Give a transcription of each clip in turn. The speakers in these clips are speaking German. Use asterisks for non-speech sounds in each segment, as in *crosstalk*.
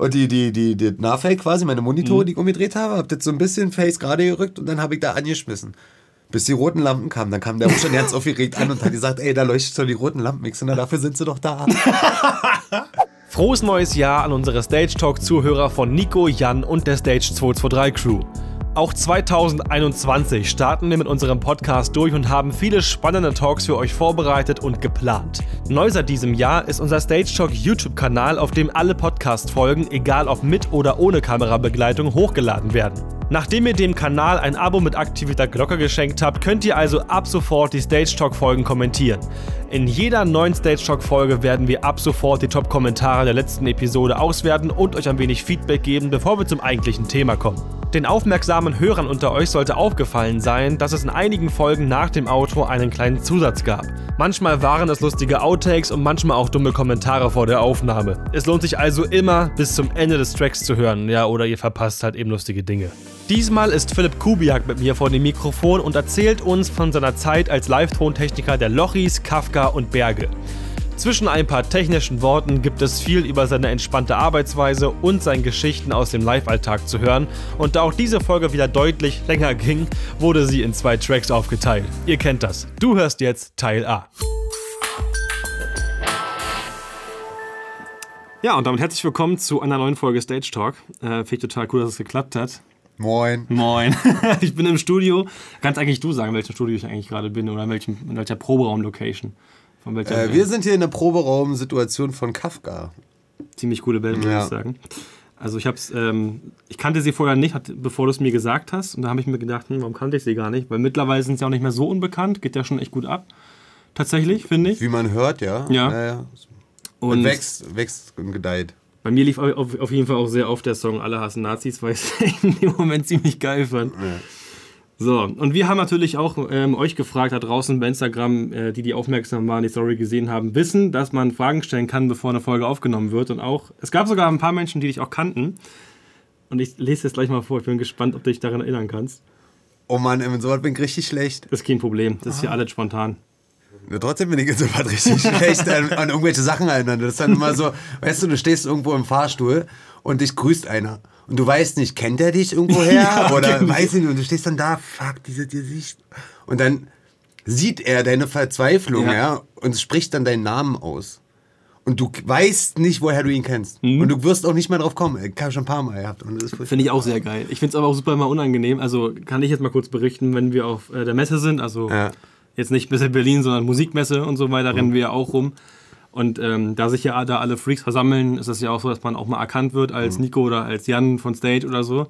Und die, die, die, die Nahfake quasi, meine Monitore, mhm. die ich umgedreht habe, hab das so ein bisschen Face gerade gerückt und dann habe ich da angeschmissen. Bis die roten Lampen kamen. Dann kam der schon ganz aufgeregt an und hat gesagt, ey, da leuchtet schon die roten Lampen. Ich na, dafür sind sie doch da. *laughs* Frohes neues Jahr an unsere Stage Talk-Zuhörer von Nico, Jan und der Stage 223 Crew. Auch 2021 starten wir mit unserem Podcast durch und haben viele spannende Talks für euch vorbereitet und geplant. Neu seit diesem Jahr ist unser Stage Talk YouTube-Kanal, auf dem alle Podcast-Folgen, egal ob mit oder ohne Kamerabegleitung, hochgeladen werden. Nachdem ihr dem Kanal ein Abo mit aktivierter Glocke geschenkt habt, könnt ihr also ab sofort die Stage Talk Folgen kommentieren. In jeder neuen Stage Talk Folge werden wir ab sofort die Top-Kommentare der letzten Episode auswerten und euch ein wenig Feedback geben, bevor wir zum eigentlichen Thema kommen. Den aufmerksamen Hörern unter euch sollte aufgefallen sein, dass es in einigen Folgen nach dem Outro einen kleinen Zusatz gab. Manchmal waren es lustige Outtakes und manchmal auch dumme Kommentare vor der Aufnahme. Es lohnt sich also immer bis zum Ende des Tracks zu hören, ja, oder ihr verpasst halt eben lustige Dinge. Diesmal ist Philipp Kubiak mit mir vor dem Mikrofon und erzählt uns von seiner Zeit als Live-Tontechniker der Lochis, Kafka und Berge. Zwischen ein paar technischen Worten gibt es viel über seine entspannte Arbeitsweise und seine Geschichten aus dem Live-Alltag zu hören. Und da auch diese Folge wieder deutlich länger ging, wurde sie in zwei Tracks aufgeteilt. Ihr kennt das. Du hörst jetzt Teil A. Ja, und damit herzlich willkommen zu einer neuen Folge Stage Talk. Äh, Finde ich total cool, dass es geklappt hat. Moin. Moin. *laughs* ich bin im Studio. Kannst eigentlich du sagen, in welchem Studio ich eigentlich gerade bin oder in, welchem, in welcher Proberaum-Location? Von welcher äh, wir sind hier in der Proberaum-Situation von Kafka. Ziemlich coole Band, würde ja. ich sagen. Also ich hab's, ähm, ich kannte sie vorher nicht, hat, bevor du es mir gesagt hast. Und da habe ich mir gedacht, hm, warum kannte ich sie gar nicht? Weil mittlerweile sind sie auch nicht mehr so unbekannt, geht ja schon echt gut ab. Tatsächlich, finde ich. Wie man hört, ja. Ja. ja, ja. Und wächst, wächst und gedeiht. Bei mir lief auf, auf, jeden Fall auch sehr oft der Song Alle hassen Nazis, weil ich es *laughs* in dem Moment ziemlich geil fand. Ja. So, und wir haben natürlich auch ähm, euch gefragt, da draußen bei Instagram, äh, die, die aufmerksam waren, die Story gesehen haben, wissen, dass man Fragen stellen kann, bevor eine Folge aufgenommen wird. Und auch, es gab sogar ein paar Menschen, die dich auch kannten. Und ich lese jetzt gleich mal vor, ich bin gespannt, ob du dich daran erinnern kannst. Oh Mann, in so bin ich richtig schlecht. Das ist kein Problem, das ist hier alles spontan. Ja, trotzdem bin ich jetzt so richtig *laughs* schlecht an, an, irgendwelche Sachen erinnern. Das ist dann immer so, weißt du, du stehst irgendwo im Fahrstuhl und dich grüßt einer und du weißt nicht, kennt er dich irgendwoher *laughs* ja, oder genau. weiß ich nicht und du stehst dann da, fuck, diese Gesicht und dann sieht er deine Verzweiflung, ja. ja, und spricht dann deinen Namen aus. Und du weißt nicht, woher du ihn kennst. Mhm. Und du wirst auch nicht mehr drauf kommen. Ich habe schon ein paar Mal gehabt. Finde ich auch sehr geil. Ich finde es aber auch super immer unangenehm. Also kann ich jetzt mal kurz berichten, wenn wir auf äh, der Messe sind, also ja. Jetzt nicht Messe Berlin, sondern Musikmesse und so weiter, mhm. rennen wir ja auch rum. Und ähm, da sich ja da alle Freaks versammeln, ist es ja auch so, dass man auch mal erkannt wird als mhm. Nico oder als Jan von Stage oder so.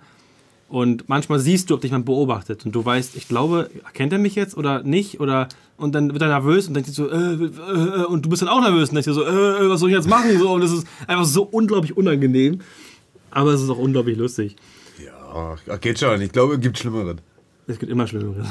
Und manchmal siehst du, ob dich jemand beobachtet und du weißt, ich glaube, erkennt er mich jetzt oder nicht? Oder und dann wird er nervös und denkt sich so, äh, äh, äh, und du bist dann auch nervös und denkst dir so, äh, was soll ich jetzt machen? So, und das ist einfach so unglaublich unangenehm. Aber es ist auch unglaublich lustig. Ja, geht schon. Ich glaube, es gibt Schlimmeres. Es gibt immer Schlimmeres.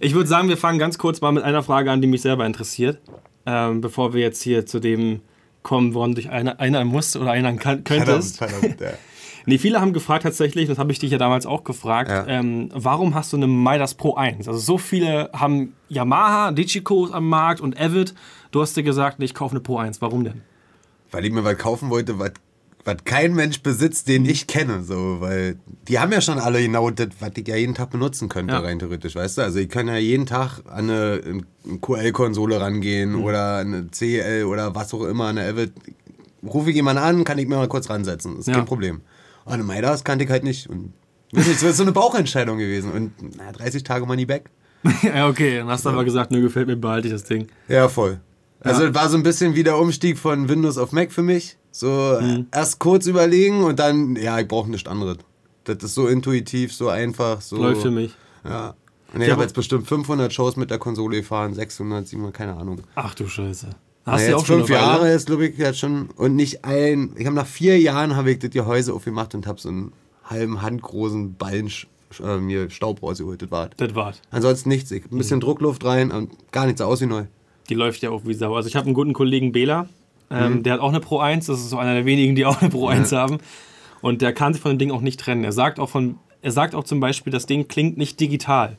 Ich würde sagen, wir fangen ganz kurz mal mit einer Frage an, die mich selber interessiert ähm, bevor wir jetzt hier zu dem kommen, woran dich einer, einer muss oder erinnern kann, könntest. Verdammt, ja. *laughs* nee, viele haben gefragt tatsächlich, das habe ich dich ja damals auch gefragt, ja. ähm, warum hast du eine Midas Pro 1? Also so viele haben Yamaha, Digico am Markt und Avid. Du hast dir gesagt, nee, ich kaufe eine Pro 1. Warum denn? Weil ich mir was kaufen wollte, was was kein Mensch besitzt, den ich kenne. So, weil die haben ja schon alle genau das, was ich ja jeden Tag benutzen könnte, ja. rein theoretisch, weißt du? Also ich kann ja jeden Tag an eine, eine QL-Konsole rangehen mhm. oder eine CL oder was auch immer, eine Avid. Rufe ich jemanden an, kann ich mir mal kurz ransetzen. Das ist ja. kein Problem. Und eine Midas kannte ich halt nicht. Und das ist so eine Bauchentscheidung gewesen. Und na, 30 Tage Money back. *laughs* ja, okay. Dann hast du aber gesagt, nö, gefällt mir, behalte ich das Ding. Ja, voll. Also ja. war so ein bisschen wie der Umstieg von Windows auf Mac für mich. So mhm. erst kurz überlegen und dann, ja, ich brauche nichts anderes. Das ist so intuitiv, so einfach. So, Läuft für mich. Ja. Und ich habe jetzt bestimmt 500 Shows mit der Konsole gefahren, 600, 700, keine Ahnung. Ach du Scheiße. Hast du ja, auch schon fünf Jahre ist, glaube ich, jetzt schon. Und nicht ein. Ich habe nach vier Jahren habe ich das Gehäuse aufgemacht und habe so einen halben handgroßen Ballen äh, mir Staub rausgeholt. Das war's. Das war's. Ansonsten nichts. Ich, ein bisschen mhm. Druckluft rein und gar nichts aus wie neu. Die läuft ja auch wie Sau. Also ich habe einen guten Kollegen Bela, ähm, mhm. der hat auch eine Pro 1. Das ist so einer der wenigen, die auch eine Pro 1 ja. haben. Und der kann sich von dem Ding auch nicht trennen. Er sagt auch von, er sagt auch zum Beispiel, das Ding klingt nicht digital.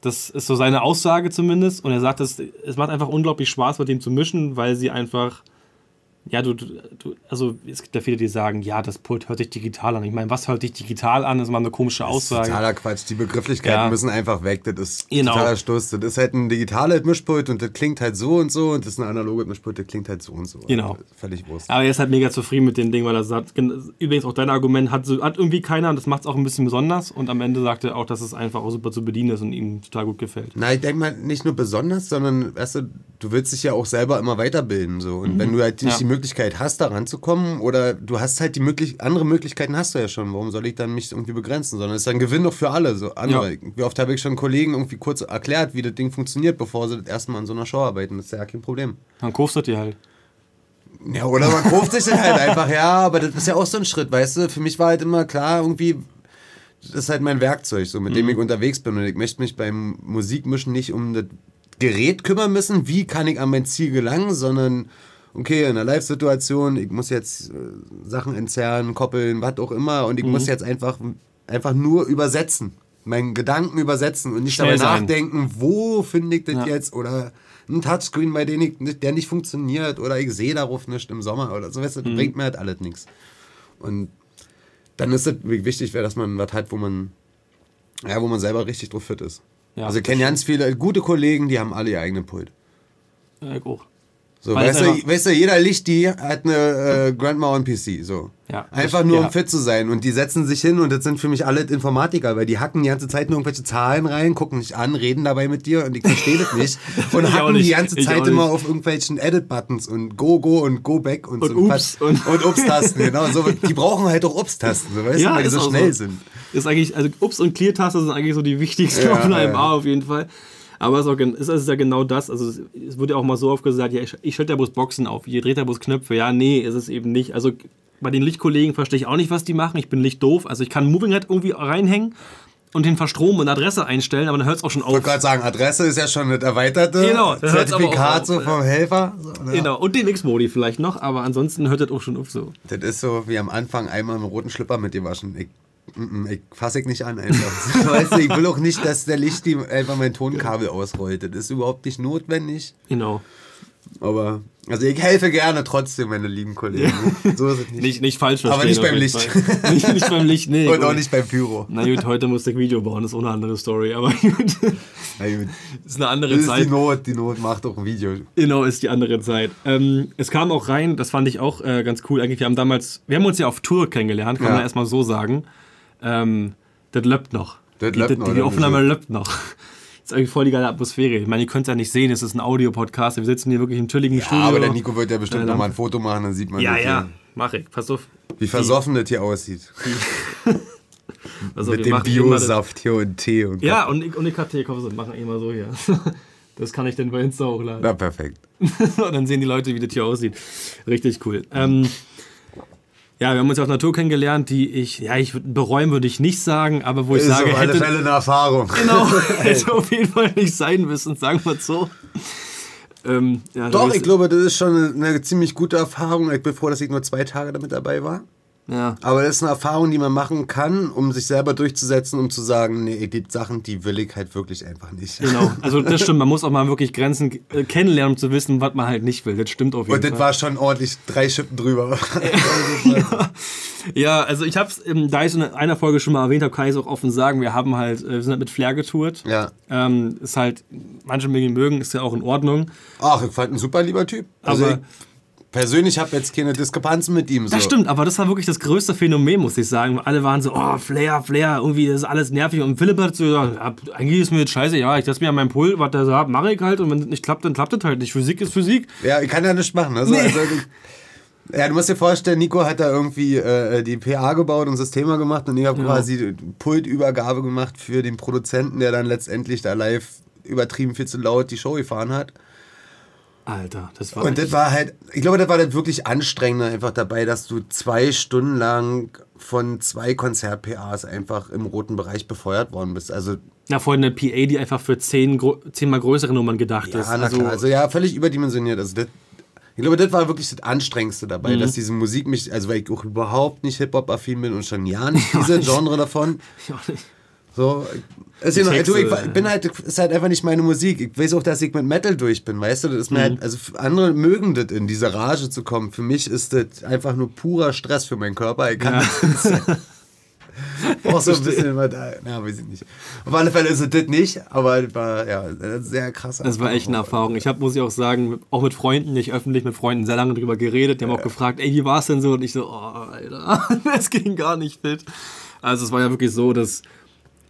Das ist so seine Aussage zumindest. Und er sagt, es, es macht einfach unglaublich Spaß, mit dem zu mischen, weil sie einfach ja, du, du, also es gibt ja viele, die sagen, ja, das Pult hört sich digital an. Ich meine, was hört sich digital an? Das ist mal eine komische Aussage. Das ist totaler Quatsch. Die Begrifflichkeiten ja. müssen einfach weg. Das ist genau. totaler Stoß. Das ist halt ein digitales Mischpult und das klingt halt so und so und das ist ein analoges Mischpult, das klingt halt so und so. Genau. Also völlig wurscht. Aber er ist halt mega zufrieden mit dem Ding, weil er sagt, übrigens auch dein Argument hat, hat irgendwie keiner und das macht es auch ein bisschen besonders und am Ende sagt er auch, dass es einfach auch super zu bedienen ist und ihm total gut gefällt. Na, ich denke mal, nicht nur besonders, sondern weißt du, du willst dich ja auch selber immer weiterbilden. So. Und mhm. wenn du halt nicht ja. die Möglichkeit hast, daran ranzukommen oder du hast halt die möglich andere Möglichkeiten hast du ja schon. Warum soll ich dann mich irgendwie begrenzen? Sondern es ist ein Gewinn doch für alle. So andere. Ja. Wie oft habe ich schon Kollegen irgendwie kurz erklärt, wie das Ding funktioniert, bevor sie das erste Mal an so einer Show arbeiten. Das ist ja kein Problem. Dann kaufst du dir halt. Ja, oder man kauft sich dann halt einfach, ja, aber das ist ja auch so ein Schritt, weißt du? Für mich war halt immer klar, irgendwie, das ist halt mein Werkzeug, so mit mhm. dem ich unterwegs bin. Und ich möchte mich beim Musikmischen nicht um das Gerät kümmern müssen, wie kann ich an mein Ziel gelangen, sondern okay, in einer Live-Situation, ich muss jetzt äh, Sachen entzerren, koppeln, was auch immer, und ich mhm. muss jetzt einfach, einfach nur übersetzen. Meinen Gedanken übersetzen und nicht Schnell darüber sein. nachdenken, wo finde ich das ja. jetzt oder ein Touchscreen, bei dem ich, der nicht funktioniert oder ich sehe darauf nicht im Sommer oder so, weißt du, das mhm. bringt mir halt alles nichts. Und dann ist es wichtig, dass man was hat, wo man, ja, wo man selber richtig drauf fit ist. Ja, also ich kenne ganz viele gute Kollegen, die haben alle ihr eigenen Pult. Ja, ich auch. So, weißt, du, weißt du, jeder Lichti hat eine äh, Grandma on PC. So. Ja, einfach nur, ja. um fit zu sein. Und die setzen sich hin und das sind für mich alle Informatiker, weil die hacken die ganze Zeit nur irgendwelche Zahlen rein, gucken dich an, reden dabei mit dir und ich verstehe das nicht. *laughs* Und hacken nicht. die ganze Zeit immer auf irgendwelchen Edit-Buttons und Go, Go und Go Back und, und so. Ups. Und, und Ups-Tasten, *laughs* genau. So, die brauchen halt auch Ups-Tasten, so, weißt ja, du, weil die so schnell so. sind. Ist eigentlich, also Ups und Clear-Taste sind eigentlich so die wichtigsten ja, auf einem A auf jeden Fall. Aber es ist, auch, es ist ja genau das. Also es wird ja auch mal so oft gesagt, ja, ich, ich schalte ja bloß Boxen auf, ihr dreht ja bloß Knöpfe. Ja, nee, ist es eben nicht. Also bei den Lichtkollegen verstehe ich auch nicht, was die machen. Ich bin lichtdoof. Also ich kann Moving Head irgendwie reinhängen und den Verstromen und Adresse einstellen, aber dann hört es auch schon auf. Ich wollte gerade sagen, Adresse ist ja schon das erweiterte genau, Zertifikat so vom Helfer. So, ne? Genau, und den X-Modi vielleicht noch, aber ansonsten hört das auch schon auf so. Das ist so wie am Anfang einmal im roten Schlipper mit dir waschen. Ich ich fasse ich nicht an einfach. weißt du, ich will auch nicht, dass der Licht einfach mein Tonkabel ausrollt. Das ist überhaupt nicht notwendig. Genau. Aber, also ich helfe gerne trotzdem, meine lieben Kollegen. Ja. So ist es nicht. nicht. Nicht falsch verstehen. Aber nicht beim Licht. nicht, nicht, beim Licht, nee. Und auch nicht beim Pyro. Na gut, heute musste ich Video bauen, das ist auch eine andere Story. Aber gut. Na gut. Ist eine andere das ist Zeit. Die Not, die Not macht auch ein Video. Genau, ist die andere Zeit. Ähm, es kam auch rein, das fand ich auch äh, ganz cool. Eigentlich, wir haben damals, wir haben uns ja auf Tour kennengelernt, kann ja. man erstmal so sagen. Ähm, das löppt noch. Das die, die, die Aufnahme löppt noch. Ist eigentlich voll die geile Atmosphäre. Ich meine, ihr könnt es ja nicht sehen, es ist ein Audio-Podcast. Wir sitzen hier wirklich im chilligen ja, Studio. aber der Nico wird ja bestimmt äh, nochmal ein Foto machen, dann sieht man Ja, ja, hier. mach ich. Pass auf. Wie versoffen das hier aussieht. *laughs* also, Mit dem Biosaft hier und Tee und Ja, und ich, und ich hatte Tee, komm, machen immer so hier. *laughs* Das kann ich dann bei Insta hochladen. Na, perfekt. *laughs* dann sehen die Leute, wie das hier aussieht. Richtig cool. Ähm, ja, wir haben uns auf Natur kennengelernt, die ich, ja, ich bereuen würde ich nicht sagen, aber wo ich ist sage, auf alle hätte, Fälle eine Erfahrung. Genau, *laughs* *laughs* hätte auf jeden Fall nicht sein müssen, sagen wir es so. Ähm, ja, Doch, ich glaube, das ist schon eine ziemlich gute Erfahrung. Ich bin froh, dass ich nur zwei Tage damit dabei war. Ja. Aber das ist eine Erfahrung, die man machen kann, um sich selber durchzusetzen, um zu sagen, nee, die Sachen, die will ich halt wirklich einfach nicht. Genau, *laughs* also das stimmt, man muss auch mal wirklich Grenzen äh, kennenlernen, um zu wissen, was man halt nicht will. Das stimmt auf jeden Fall. Und das war schon ordentlich drei Schippen drüber. *laughs* ja. ja, also ich habe es, ähm, da ich in einer Folge schon mal erwähnt habe, kann ich es auch offen sagen, wir haben halt, äh, wir sind halt mit Flair getourt. Ja. Ähm, ist halt, manche mögen, ist ja auch in Ordnung. Ach, ich fand ein super lieber Typ. Also aber persönlich habe jetzt keine Diskrepanzen mit ihm. So. Das stimmt, aber das war wirklich das größte Phänomen, muss ich sagen. Alle waren so, oh, Flair, Flair, irgendwie ist alles nervig. Und Philipp hat so gesagt, eigentlich ist mir jetzt scheiße, ja, ich lasse mir an meinem Pool, was der sagt, mache ich halt. Und wenn es nicht klappt, dann klappt es halt nicht. Physik ist Physik. Ja, ich kann ja nichts machen. Also, nee. also ja, du musst dir vorstellen, Nico hat da irgendwie äh, die PA gebaut und Systeme gemacht und ich habe ja. quasi Pultübergabe gemacht für den Produzenten, der dann letztendlich da live übertrieben viel zu laut die Show gefahren hat. Alter, das war. Und das war halt, ich glaube, das war dann wirklich anstrengend einfach dabei, dass du zwei Stunden lang von zwei Konzert-PAs einfach im roten Bereich befeuert worden bist. Also. Ja, vorhin eine PA, die einfach für zehn, zehnmal größere Nummern gedacht ja, ist. Na also, also ja, völlig überdimensioniert. Also das, ich glaube, das war wirklich das Anstrengendste dabei, mhm. dass diese Musik mich, also weil ich auch überhaupt nicht Hip-Hop-affin bin und schon ja nicht *laughs* diese Genre davon. *laughs* Ich auch nicht So, also noch, du, ich bin halt, ist halt einfach nicht meine Musik. Ich weiß auch, dass ich mit Metal durch bin, weißt du? Das ist mir halt, mhm. halt, also andere mögen das, in diese Rage zu kommen. Für mich ist das einfach nur purer Stress für meinen Körper. Ich kann ja. *laughs* auch so ein bisschen immer da. Ja, weiß ich nicht. Auf alle Fälle ist es das nicht, aber war ja sehr krass. Das war echt eine Erfahrung. Ich habe, muss ich auch sagen, auch mit Freunden, nicht öffentlich mit Freunden, sehr lange drüber geredet. Die haben ja. auch gefragt, ey, wie war es denn so? Und ich so, oh, Alter, *laughs* es ging gar nicht fit. Also es war ja wirklich so, dass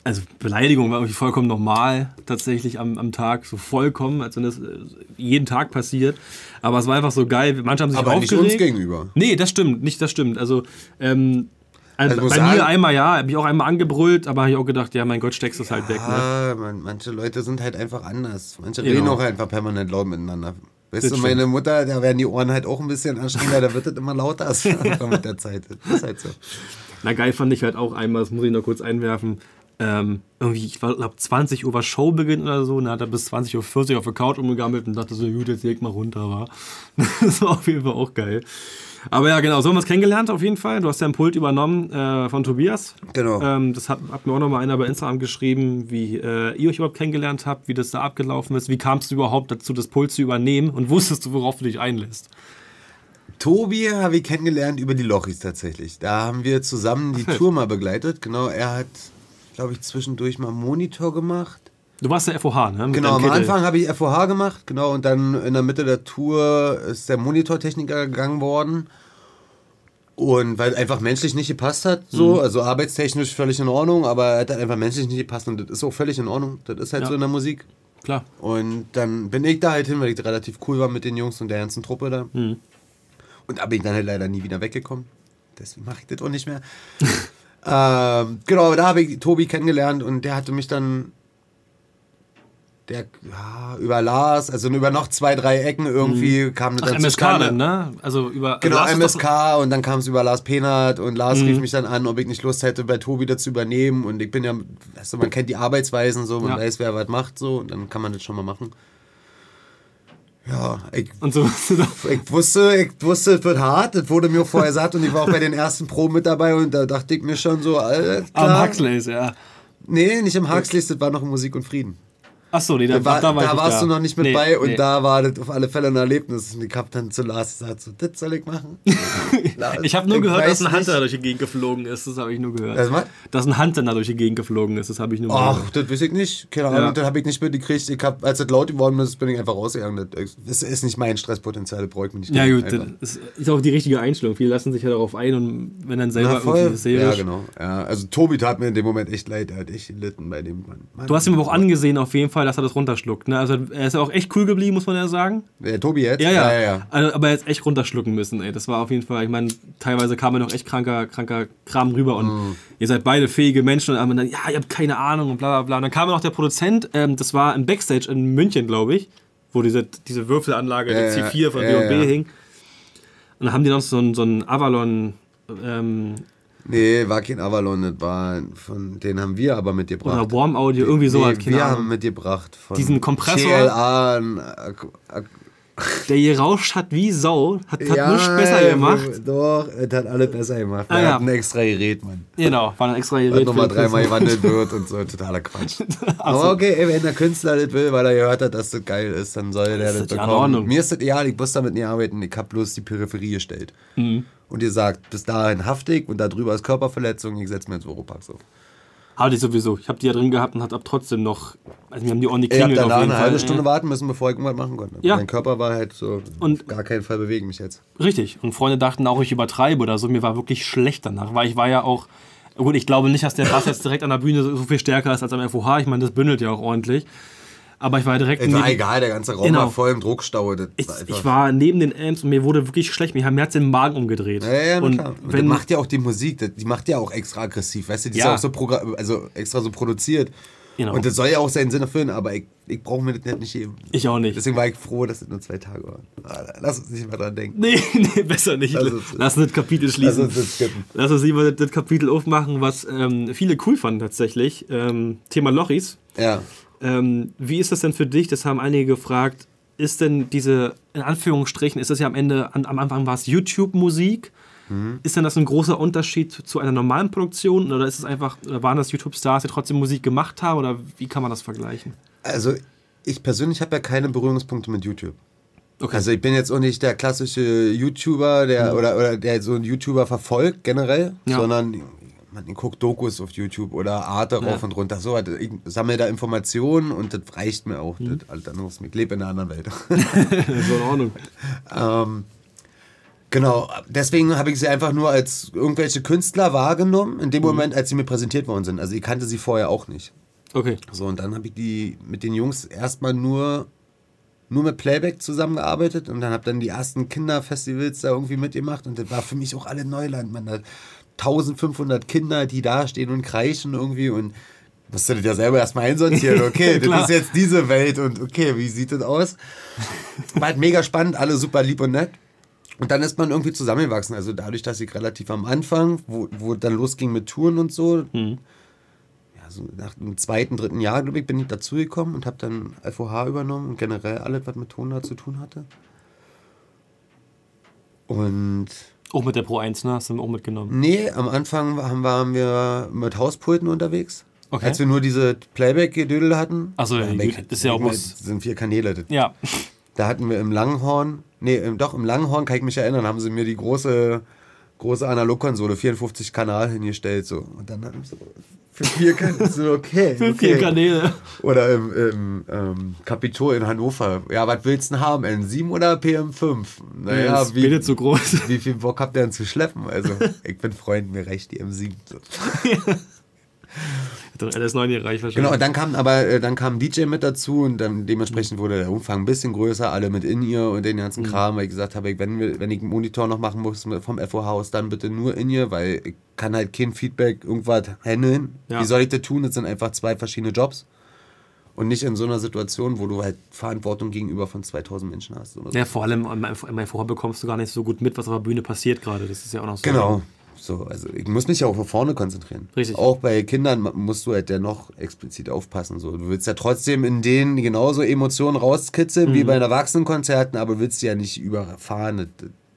also Beleidigung war irgendwie vollkommen normal tatsächlich am, am Tag, so vollkommen, als wenn das äh, jeden Tag passiert. Aber es war einfach so geil. Manche haben sich Aber aufgeregt. nicht uns gegenüber. Nee, das stimmt, nicht das stimmt. Also ähm, also, also bei sagen, mir einmal ja, habe ich auch einmal angebrüllt, aber habe ich auch gedacht, ja, mein Gott, steckst es halt weg. Ne? Man, manche Leute sind halt einfach anders. Manche genau. reden auch einfach permanent laut miteinander. Weißt das du, meine stimmt. Mutter, da werden die Ohren halt auch ein bisschen anstrengender, da wird es immer lauter *laughs* mit der Zeit. Das ist halt so. Na geil fand ich halt auch einmal, das muss ich noch kurz einwerfen, ähm, irgendwie, ich glaube, 20 Uhr war Showbeginn oder so, und dann hat er bis 20.40 Uhr auf der Couch umgegammelt und dachte so, gut, jetzt leg mal runter, war. *laughs* das war auf jeden Fall auch geil. Aber ja, genau, so haben wir es kennengelernt auf jeden Fall. Du hast ja einen Pult übernommen äh, von Tobias. Genau. Ähm, das hat, hat, mir auch nochmal einer bei Instagram geschrieben, wie äh, ihr euch überhaupt kennengelernt habt, wie das da abgelaufen ist. Wie kamst du überhaupt dazu, das Pult zu übernehmen und wusstest du, worauf du dich einlässt? Tobi habe ich kennengelernt über die Lochis tatsächlich. Da haben wir zusammen die *laughs* Tour mal begleitet. Genau, er hat, glaube ich, zwischendurch mal Monitor gemacht. Du warst der FOH, ne? Mit genau, am Anfang habe ich FOH gemacht, genau, und dann in der Mitte der Tour ist der Monitortechniker gegangen worden. Und weil einfach menschlich nicht gepasst hat, so, mhm. also arbeitstechnisch völlig in Ordnung, aber er hat einfach menschlich nicht gepasst und das ist auch völlig in Ordnung. Das ist halt ja. so in der Musik. Klar. Und dann bin ich da halt hin, weil ich relativ cool war mit den Jungs und der ganzen Truppe da. Mhm. Und da bin ich dann halt leider nie wieder weggekommen. Deswegen mache ich das auch nicht mehr. *laughs* ähm, genau, da habe ich Tobi kennengelernt und der hatte mich dann der ja, über Lars, also über noch zwei, drei Ecken irgendwie mhm. kam dann Ach, MSK dann, ne? Also über Genau, Lars MSK und dann kam es über Lars Penat und Lars mhm. rief mich dann an, ob ich nicht Lust hätte, bei Tobi das zu übernehmen und ich bin ja, weißt du, man kennt die Arbeitsweisen so, man ja. weiß, wer was macht so und dann kann man das schon mal machen. Ja, ich, und so ich wusste, ich wusste, es wird hart, das wurde mir vorher gesagt und ich war auch bei den ersten Proben mit dabei und da dachte ich mir schon so, Alter. Am Huxleys, ja. Nee, nicht im Huxleys, das war noch in Musik und Frieden. Achso, nee, da, war, da, war da warst da. du noch nicht mit nee, bei und nee. da war das auf alle Fälle ein Erlebnis. Und ich hab dann zu Lars gesagt, so, das soll ich machen. *laughs* ich habe nur ich gehört, dass ein Hunter nicht. durch die Gegend geflogen ist. Das habe ich nur gehört. Das dass ein Hunter da durch die Gegend geflogen ist. Das habe ich nur Ach, gehört. das weiß ich nicht. Keine Ahnung, ja. das habe ich nicht mitgekriegt. Ich hab, als es laut geworden ist, bin ich einfach rausgegangen. Das ist nicht mein Stresspotenzial, das bräuchte mich nicht. Ja, gut, das ist auch die richtige Einstellung. Viele lassen sich ja darauf ein und wenn dann selber Na, irgendwie sehe. Ja, genau. Ja, also Tobi tat mir in dem Moment echt leid. Er hat echt gelitten bei dem Mann. Du hast ihm aber auch angesehen, auf jeden Fall, dass er das runterschluckt. Ne? Also er ist auch echt cool geblieben, muss man ja sagen. Der Tobi jetzt? Ja, ja. ja, ja. Also, aber er hat echt runterschlucken müssen. Ey. Das war auf jeden Fall, ich meine, teilweise kam er noch echt kranker, kranker Kram rüber und mm. ihr seid beide fähige Menschen und dann, ja, ihr habt keine Ahnung und bla bla bla. Und dann kam noch der Produzent, ähm, das war im Backstage in München, glaube ich, wo diese, diese Würfelanlage, ja, die C4 von ja, B&B hing. Und dann haben die noch so ein, so ein Avalon ähm, Nee, war kein Avalon, das war von, den haben wir aber mitgebracht. Oder Warm Audio, irgendwie sowas. Nee, wir haben mitgebracht. Von diesen Kompressor. CLA, der gerauscht hat wie Sau, hat, hat ja, nichts besser gemacht. Doch, es hat alles besser gemacht. Ah, ja. hat ein extra Gerät, Mann. Genau, war ein extra Gerät. nochmal dreimal gewandelt wird und so, totaler Quatsch. *laughs* Aber okay, ey, wenn der Künstler das will, weil er gehört hat, dass das geil ist, dann soll der das, das bekommen. Mir ist das egal, ich muss damit nicht arbeiten, ich habe bloß die Peripherie gestellt. Mhm. Und ihr sagt, bis dahin haftig und darüber ist Körperverletzung, ich setze mir ins Oropax so. Hatte ich sowieso. Ich habe die ja drin gehabt und hat ab trotzdem noch. Also wir haben die ordentlich klingelt Ich habe danach eine halbe Stunde warten müssen, bevor ich irgendwas machen konnte. Ja. Mein Körper war halt so, und gar keinen Fall bewegen mich jetzt. Richtig. Und Freunde dachten auch, ich übertreibe oder so. Mir war wirklich schlecht danach, weil ich war ja auch. Gut, ich glaube nicht, dass der Bass jetzt direkt an der Bühne so viel stärker ist als am FOH. Ich meine, das bündelt ja auch ordentlich. Aber ich war direkt. Es war egal, der ganze Raum genau. war voll im Druckstau. Ich, war ich, war neben den Amps und mir wurde wirklich schlecht. Mir hat den Magen umgedreht. Ja, ja, und klar. Und wenn, macht ja auch die Musik, die macht ja auch extra aggressiv. Weißt du, die ja. ist ja auch so, also extra so produziert. Genau. Und das soll ja auch seinen Sinn erfüllen, aber ich, ich brauche mir das nicht geben. Ich auch nicht. Deswegen war ich froh, dass es nur zwei Tage waren. Ah, lass uns nicht mehr dran denken. Nee, *laughs* nee besser nicht. Lass uns, Lass uns das Kapitel schließen. Lass uns, das Lass uns lieber das Kapitel aufmachen, was ähm, viele cool fanden tatsächlich. Ähm, Thema Lochis. Ja. Ähm, wie ist das denn für dich? Das haben einige gefragt. Ist denn diese, in Anführungsstrichen, ist das ja am Ende, am Anfang war es YouTube-Musik. Mhm. Ist denn das ein großer Unterschied zu einer normalen Produktion oder ist es einfach, oder waren das YouTube-Stars, die trotzdem Musik gemacht haben oder wie kann man das vergleichen? Also ich persönlich habe ja keine Berührungspunkte mit YouTube. Okay. Also ich bin jetzt auch nicht der klassische YouTuber, der mhm. oder, oder der so einen YouTuber verfolgt generell, ja. sondern man guckt Dokus auf YouTube oder Arte ja. rauf und runter. So, also ich sammle da Informationen und das reicht mir auch. Mhm. Das, alles andere ich lebe in einer anderen Welt. *laughs* so in Ordnung. ähm, genau, deswegen habe ich sie einfach nur als irgendwelche Künstler wahrgenommen, in dem mhm. Moment, als sie mir präsentiert worden sind. Also ich kannte sie vorher auch nicht. Okay. So, und dann habe ich die mit den Jungs erstmal nur, nur mit Playback zusammengearbeitet und dann habe dann die ersten Kinderfestivals da irgendwie mitgemacht und das war für mich auch alle Neuland. Man, da 1500 Kinder, die da stehen und kreischen irgendwie und musst du das ja selber erstmal einsortieren. *laughs* Okay, das ist jetzt diese Welt und okay, wie sieht das aus? War halt mega spannend, alle super lieb und nett. Und dann ist man irgendwie zusammengewachsen. Also dadurch, dass ich relativ am Anfang, wo, wo dann losging mit Touren und so, mhm also nach dem zweiten, dritten Jahr, glaube ich, bin ich dazugekommen und habe dann FOH übernommen und generell alles, was mit Ton da zu tun hatte. Und. Auch mit der Pro 1, ne? Hast du auch mitgenommen? Nee, am Anfang waren wir mit Hauspulten unterwegs. Okay. Als wir nur diese Playback-Gedödel hatten. Achso, ja, das ist ja auch Das sind vier Kanäle. Ja. Da hatten wir im Langhorn, nee, doch, im Langhorn, kann ich mich erinnern, haben sie mir die große, große Analogkonsole, 54 Kanal hingestellt. So. Und dann haben sie für vier Kanäle. *laughs* So, okay. Für okay. vier Kanäle. Oder im, im ähm, Kapitol in Hannover. Ja, was willst du denn haben? N7 oder PM5? Naja, ja, wie, so groß. *laughs* wie viel Bock habt ihr denn zu schleppen? Also, ich bin Freund, mir reicht die M7. So. *laughs* Hat alles 9 erreicht wahrscheinlich. Genau, und dann kam aber äh, dann kam DJ mit dazu und dann dementsprechend wurde der Umfang ein bisschen größer, alle mit In-Ear und den ganzen mhm. Kram, weil ich gesagt habe, wenn, wir, wenn ich einen Monitor noch machen muss vom FOH aus, dann bitte nur In-Ear, weil ich kann halt kein Feedback irgendwas handeln. Ja. Wie soll ich das tun? Das sind einfach zwei verschiedene Jobs. Und nicht in so einer Situation, wo du halt Verantwortung gegenüber von 2000 Menschen hast. So. Ja, vor allem in meinem FOH bekommst du gar nicht so gut mit, was auf der Bühne passiert gerade. Das ist ja auch noch so. Genau. So, also ich muss mich ja auch auf vorne konzentrieren. Richtig. Auch bei Kindern musst du halt ja noch explizit aufpassen. So. Du willst ja trotzdem in denen genauso Emotionen rauskitzeln mhm. wie bei Erwachsenenkonzerten, aber willst du ja nicht überfahren.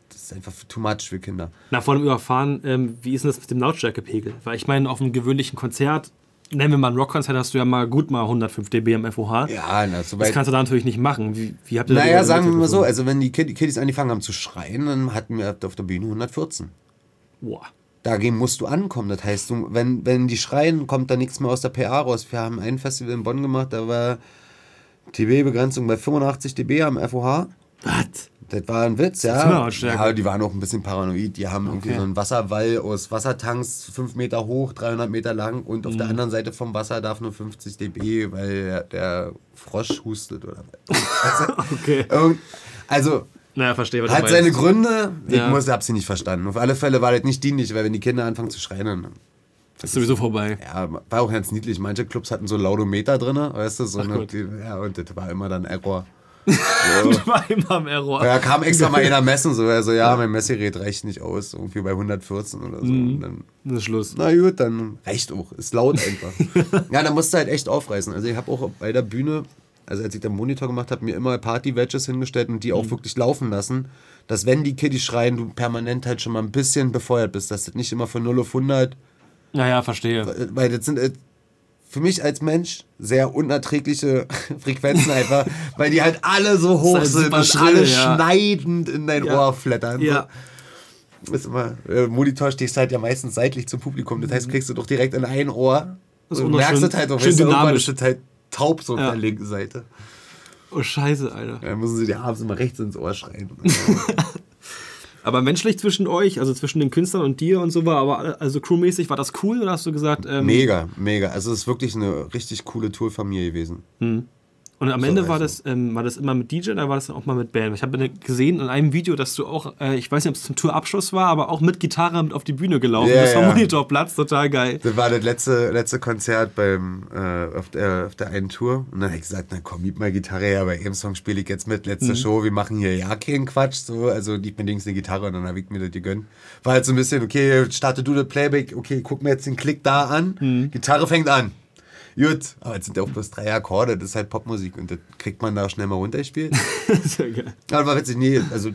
Das ist einfach too much für Kinder. Na, vor allem überfahren, ähm, wie ist denn das mit dem Lautstärkepegel? Weil ich meine, auf einem gewöhnlichen Konzert nennen wir mal ein Rockkonzert, hast du ja mal gut mal 105 dB am FOH. Ja, na, so Das kannst du da natürlich nicht machen. Wie, wie habt ihr Naja, sagen wir mal so, also wenn die Kiddies angefangen haben zu schreien, dann hatten wir auf der Bühne 114. Boah. Dagegen musst du ankommen. Das heißt, du, wenn, wenn die schreien, kommt da nichts mehr aus der PA raus. Wir haben ein Festival in Bonn gemacht, da war dB-Begrenzung bei 85 dB am FOH. Was? Das war ein Witz, ja. ja. Die waren auch ein bisschen paranoid. Die haben okay. irgendwie so einen Wasserwall aus Wassertanks, 5 Meter hoch, 300 Meter lang und auf mhm. der anderen Seite vom Wasser darf nur 50 dB, weil der, Frosch hustet oder *laughs* also, Okay. Also, naja, verstehe, was Hat seine Gründe. Ich ja. muss, hab sie nicht verstanden. Auf alle Fälle war das nicht dienlich, weil wenn die Kinder anfangen zu schreien, dann. Das ist sowieso vorbei. Ja, war auch ganz niedlich. Manche Clubs hatten so Laudometer drin, weißt du, so eine, die, ja, und das war immer dann Error. *laughs* So. das war immer am Error. Ja, kam extra mal einer messen, so, also, ja, mein Messgerät reicht nicht aus, irgendwie bei 114 oder so. Mhm. dann, das ist Schluss. Na gut, dann reicht auch. Ist laut einfach. *laughs* ja, da musst du halt echt aufreißen. Also ich habe auch bei der Bühne also als ich den Monitor gemacht habe, mir immer Party-Wedges hingestellt und die auch mhm. wirklich laufen lassen, dass wenn die Kiddies schreien, du permanent halt schon mal ein bisschen befeuert bist, dass das nicht immer von 0 auf 100... Naja, verstehe. Weil das sind äh, für mich als Mensch sehr unerträgliche *laughs* Frequenzen einfach, *laughs* weil die halt alle so hoch halt sind und schrill, alle ja. schneidend in dein ja. Ohr flattern. Ja. Ist immer, äh, Monitor stehst halt ja meistens seitlich zum Publikum, das heißt, mhm. kriegst du doch direkt in ein Ohr. Das und merkst es halt auch, schön dynamisch. Du, halt taub so auf ja. der linken Seite. Oh, scheiße, Alter. Dann müssen sie dir abends immer rechts ins Ohr schreien. *laughs* *laughs* aber menschlich zwischen euch, also zwischen den Künstlern und dir und so war, aber also crewmäßig, war das cool oder hast du gesagt? Ähm mega, mega. Also es ist wirklich eine richtig coole Tourfamilie gewesen. Hm. Und am so Ende war das, ähm, war das immer mit DJ oder war das dann auch mal mit Band? Ich habe gesehen in einem Video, dass du auch, äh, ich weiß nicht, ob es zum Tourabschluss war, aber auch mit Gitarre mit auf die Bühne gelaufen yeah, bist. Ja. Monitorplatz, total geil. Das war das letzte, letzte Konzert beim, äh, auf, der, auf der einen Tour. Und dann habe ich gesagt, na komm, gib mal Gitarre her, bei jedem Song spiele ich jetzt mit. Letzte mhm. Show, wir machen hier ja keinen Quatsch. So. Also gib mir links eine Gitarre und dann habe ich mir das gegönnt. War halt so ein bisschen, okay, starte du das Playback, okay, guck mir jetzt den Klick da an. Mhm. Gitarre fängt an. Gut, aber jetzt sind ja auch bloß drei Akkorde, das ist halt Popmusik und das kriegt man da schnell mal runtergespielt. *laughs* Sehr geil. Aber witzig, nee, also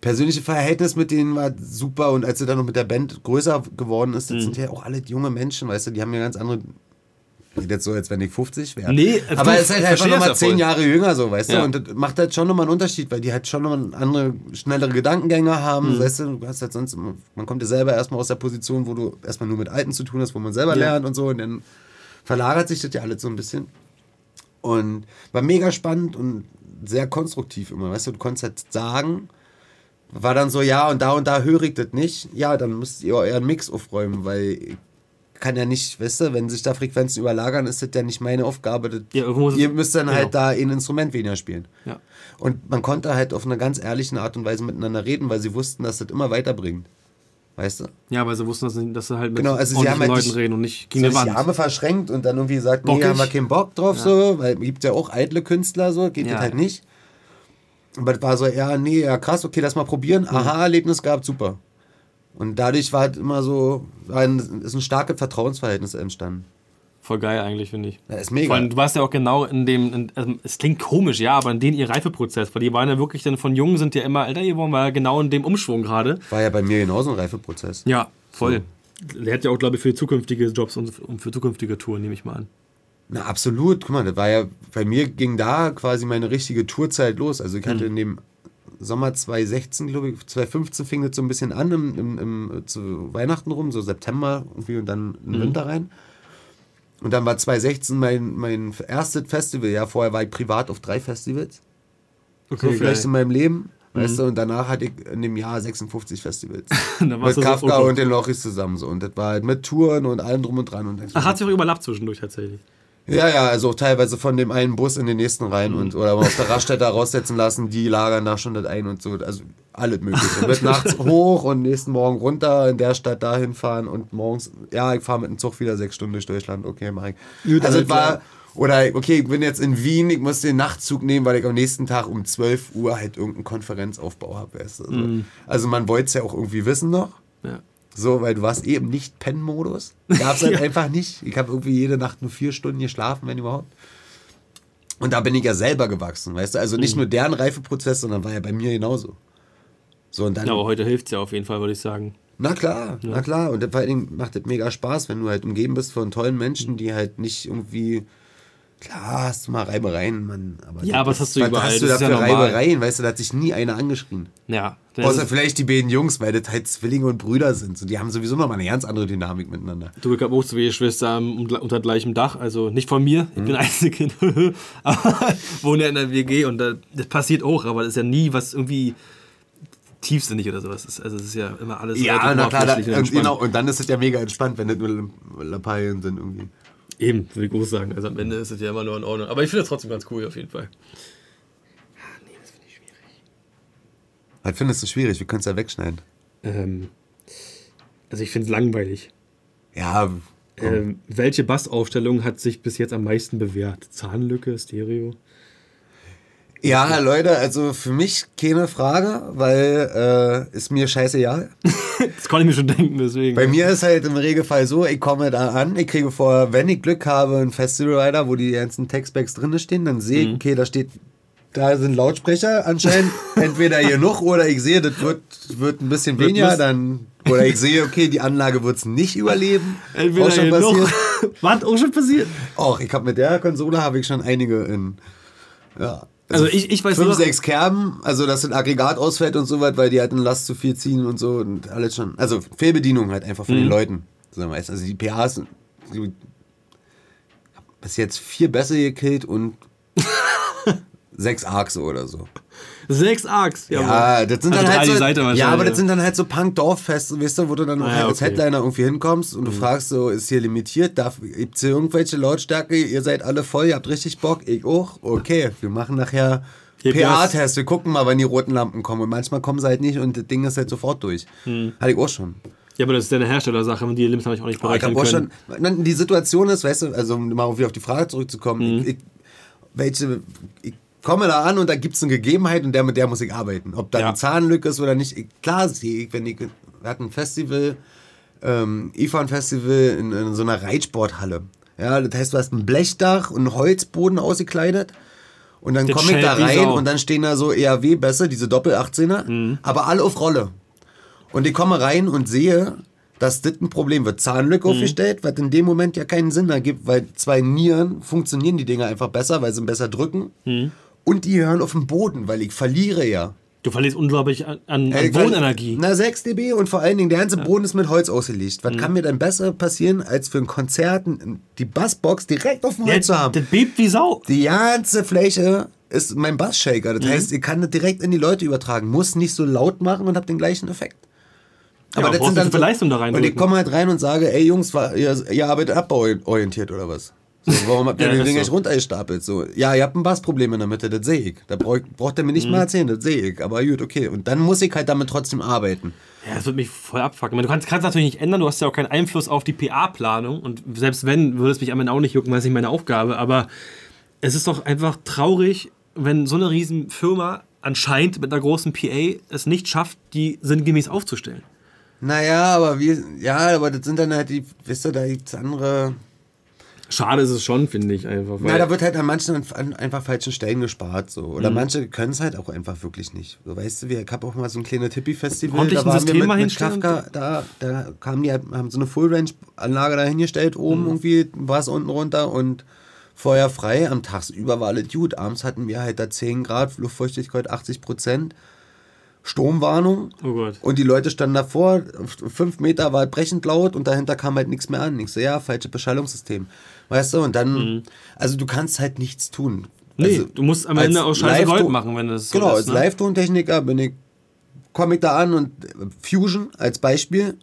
persönliche Verhältnis mit denen war super und als sie dann noch mit der Band größer geworden ist, das sind ja auch alle junge Menschen, weißt du, die haben ja ganz andere. Geht jetzt so, als wenn ich 50 wäre. Nee, aber es ist halt einfach nochmal ja voll. zehn Jahre jünger, so, weißt Ja. du? Und das macht halt schon nochmal einen Unterschied, weil die halt schon nochmal andere, schnellere Gedankengänge haben, Mhm. weißt du? Du hast halt sonst, man kommt ja selber erstmal aus der Position, wo du erstmal nur mit Alten zu tun hast, wo man selber Ja. lernt und so, und dann verlagert sich das ja alles so ein bisschen. Und war mega spannend und sehr konstruktiv immer. Weißt du, du konntest halt sagen, war dann so, ja, und da und da höre ich das nicht. Ja, dann müsst ihr euren Mix aufräumen, weil ich kann ja nicht, weißt du, wenn sich da Frequenzen überlagern, ist das ja nicht meine Aufgabe. Das, Ja, ihr müsst dann genau. halt da ein Instrument weniger spielen. Ja. Und man konnte halt auf eine ganz ehrliche Art und Weise miteinander reden, weil sie wussten, dass das immer weiterbringt. Weißt du? Ja, weil sie wussten, dass sie, dass sie halt mit Genau, also sie haben halt Leuten reden und nicht So gegen die sich die Wand. Arme verschränkt und dann irgendwie sagt, nee, haben wir keinen Bock drauf, so, weil es gibt ja auch eitle Künstler, so, geht Ja. das halt nicht. Aber das war so, ja, nee, ja krass, okay, lass mal probieren. Mhm. Aha, Erlebnis gehabt, super. Und dadurch war halt immer so, ein, ist ein starkes Vertrauensverhältnis entstanden. Voll geil eigentlich, finde ich. Ja, ist mega. Vor allem, du warst ja auch genau in dem, in, also, es klingt komisch, ja, aber in dem ihr Reifeprozess, weil die waren ja wirklich dann von Jungen sind ja immer älter geworden, war ja genau in dem Umschwung gerade. War ja bei mir genauso ein Reifeprozess. Ja, voll. Der hat ja auch, glaube ich, für zukünftige Jobs und, und für zukünftige Touren, nehme ich mal an. Na, absolut. Guck mal, das war ja, bei mir ging da quasi meine richtige Tourzeit los. Also ich Mhm. hatte in dem Sommer 2016, glaube ich, 2015 fing das so ein bisschen an, im, im, im, zu Weihnachten rum, so September irgendwie und dann den Mhm. Winter rein. Und dann war 2016 mein, mein erstes Festival. Ja, vorher war ich privat auf drei Festivals. So vielleicht in meinem Leben. Weißt du, und danach hatte ich in dem Jahr 56 Festivals. *laughs* Mit Kafka und den Lochis zusammen so. Und das war halt mit Touren und allem drum und dran. Und Ach, hat sich auch überlappt zwischendurch tatsächlich. Ja, ja, also auch teilweise von dem einen Bus in den nächsten rein und oder auf der Raststätte raussetzen lassen, die lagern da schon das ein und so. Also alles mögliche. Mit *laughs* nachts hoch und nächsten Morgen runter in der Stadt dahin fahren und morgens, ja, ich fahre mit dem Zug wieder sechs Stunden durch Deutschland. Okay, mach ich. Also es war, oder okay, ich bin jetzt in Wien, ich muss den Nachtzug nehmen, weil ich am nächsten Tag um 12 Uhr halt irgendeinen Konferenzaufbau habe. Weißt du? also, also man wollte es ja auch irgendwie wissen noch. Ja. So, weil du warst eben nicht Pen-Modus. Gab es halt *laughs* einfach nicht. Ich habe irgendwie jede Nacht nur vier Stunden geschlafen, wenn überhaupt. Und da bin ich ja selber gewachsen, weißt du? Also Mhm. nicht nur deren Reifeprozess, sondern war ja bei mir genauso. So, und dann, ja, aber heute hilft es ja auf jeden Fall, würde ich sagen. na klar, na klar. Und vor allen Dingen macht das mega Spaß, wenn du halt umgeben bist von tollen Menschen, die halt nicht irgendwie. Klar, hast du mal Reibereien, Mann. Aber Ja, aber das hast du was überall, hast du das da ist ja für normal. Reibereien? Weißt du, da hat sich nie einer angeschrien. Ja. Außer vielleicht die beiden Jungs, weil das halt Zwillinge und Brüder sind. So, die haben sowieso nochmal eine ganz andere Dynamik miteinander. Du, ich habe auch zwei Schwestern unter gleichem Dach, also nicht von mir, ich Mhm. bin *laughs* Einzelkind, aber wohne ja in der WG und da, das passiert auch, aber das ist ja nie was irgendwie tiefsinnig oder sowas. ist. Also es ist ja immer alles Ja, na klar, da, und und, genau, und dann ist es ja mega entspannt, wenn das nur Lappalien sind irgendwie. Eben, würde ich auch sagen. Also am Ende ist es ja immer nur in Ordnung. Aber ich finde es trotzdem ganz cool auf jeden Fall. Was findest du schwierig? Wir können es ja wegschneiden. Ähm, also ich finde es langweilig. Ja, Ähm, welche Bassaufstellung hat sich bis jetzt am meisten bewährt? Zahnlücke, Stereo? ja, Leute, also für mich keine Frage, weil äh, ist mir scheißegal. *laughs* Das konnte ich mir schon denken, deswegen. Bei mir ist halt im Regelfall so, ich komme da an, ich kriege vor, wenn ich Glück habe, einen Festivalrider, wo die ganzen Textbacks drin stehen, dann sehe ich, Mhm. okay, da steht, da sind Lautsprecher anscheinend *laughs* entweder genug oder ich sehe, das wird, wird ein bisschen Wird weniger, dann, oder ich sehe, okay, die Anlage wird es nicht überleben. Entweder Auch schon genug. passiert. *laughs* Was auch schon passiert? Auch, ich habe mit der Konsole habe ich schon einige in, ja. Also ich- ich weiß Fünf, nur- sechs Kerben, also dass das Aggregat ausfällt und so weit, weil die halt eine Last zu viel ziehen und so und alles schon. Also Fehlbedienung halt einfach von den Leuten. So meist. Also die PAs, die- bis jetzt vier Bässe gekillt und *laughs* sechs Arcs oder so. Sechs Arcs. Ja, das sind Also dann halt so, Seite ja, aber das sind dann halt so Punk-Dorffeste, weißt du, wo du dann Ah, halt ja, als okay. Mhm. Headliner irgendwie hinkommst und du fragst so, ist hier limitiert, darf, gibt's hier irgendwelche Lautstärke, ihr seid alle voll, ihr habt richtig Bock, ich auch, okay, wir machen nachher Hier, PA-Test, wir gucken mal, wann die roten Lampen kommen und manchmal kommen sie halt nicht und das Ding ist halt sofort durch. Mhm. Hatte ich auch schon. Ja, aber das ist ja eine Herstellersache und die Limits habe ich auch nicht Oh, ich berechnen hab auch können. schon, die Situation ist, weißt du, also um mal wieder auf die Frage zurückzukommen, Mhm. ich, ich, welche, ich komme da an und da gibt es eine Gegebenheit und der mit der muss ich arbeiten. Ob da Ja. eine Zahnlücke ist oder nicht, ich, klar sehe ich, wenn ich, wir hatten ein Festival, ähm, IFAN-Festival in, in so einer Reitsporthalle. Ja, das heißt, du hast ein Blechdach und einen Holzboden ausgekleidet Und dann komme ich da rein und dann stehen da so ERW-Bässe, diese Doppel-18er, Mhm. aber alle auf Rolle. Und ich komme rein und sehe, dass das ein Problem wird. Zahnlücke Mhm. aufgestellt, was in dem Moment ja keinen Sinn ergibt, weil zwei Nieren funktionieren die Dinger einfach besser, weil sie besser drücken. Mhm. Und die hören auf dem Boden, weil ich verliere ja. Du verlierst unglaublich an, an, Ey, an Wohnenergie. Na, 6 dB und vor allen Dingen der ganze Boden ist mit Holz ausgelegt. Mhm. Was kann mir denn besser passieren, als für ein Konzert die Bassbox direkt auf dem Holz zu Ja, haben? das bebt wie Sau. Die ganze Fläche ist mein Bassshaker. Mhm. Das heißt, ich kann das direkt in die Leute übertragen. Muss nicht so laut machen und habe den gleichen Effekt. aber brauchst du viel Leistung da Und ich komme halt rein und sage, ey Jungs, war, ihr, ihr arbeitet abbauorientiert oder was? So, warum habt ihr Ja, die das Dinge so. nicht runtergestapelt? So, ja, ihr habt ein Bassproblem in der Mitte, das sehe ich. Da brauch, braucht ihr mir Mhm. nicht mal erzählen, das sehe ich. Aber gut, okay. Und dann muss ich halt damit trotzdem arbeiten. Ja, das wird mich voll abfucken. Du kannst, kannst natürlich nicht ändern, du hast ja auch keinen Einfluss auf die PA-Planung und selbst wenn, würde es mich am Ende auch nicht jucken, weil es nicht meine Aufgabe, aber es ist doch einfach traurig, wenn so eine riesen Firma anscheinend mit einer großen PA es nicht schafft, die sinngemäß aufzustellen. Naja, aber wir, ja, aber das sind dann halt die, wisst ihr, da gibt's andere. Schade ist es schon, finde ich einfach. Na, da wird halt an manchen an einfach falschen Stellen gespart so. Oder Mhm. manche können es halt auch einfach wirklich nicht. So, weißt du, wir, ich habe auch mal so ein kleines Ordentlich da waren System wir mit, mit Kafka, da, da kamen die, halt- haben so eine Full-Range-Anlage da hingestellt, oben Mhm. irgendwie, war es unten runter und Feuer frei. Am Tagsüber war alles gut. Abends hatten wir halt da 10 Grad, Luftfeuchtigkeit 80 Prozent. Sturmwarnung. Oh Gott. Und die Leute standen davor, fünf Meter war es brechend laut und dahinter kam halt nichts mehr an. Ich so, ja, falsches Beschallungssystem. Weißt du, und dann, also du kannst halt nichts tun. Mhm. Nee, also, du musst am Ende auch scheiße Gold machen, wenn das so Genau, ist. als ne? Live-Tontechniker bin ich, komme ich da an und äh, Fusion als Beispiel.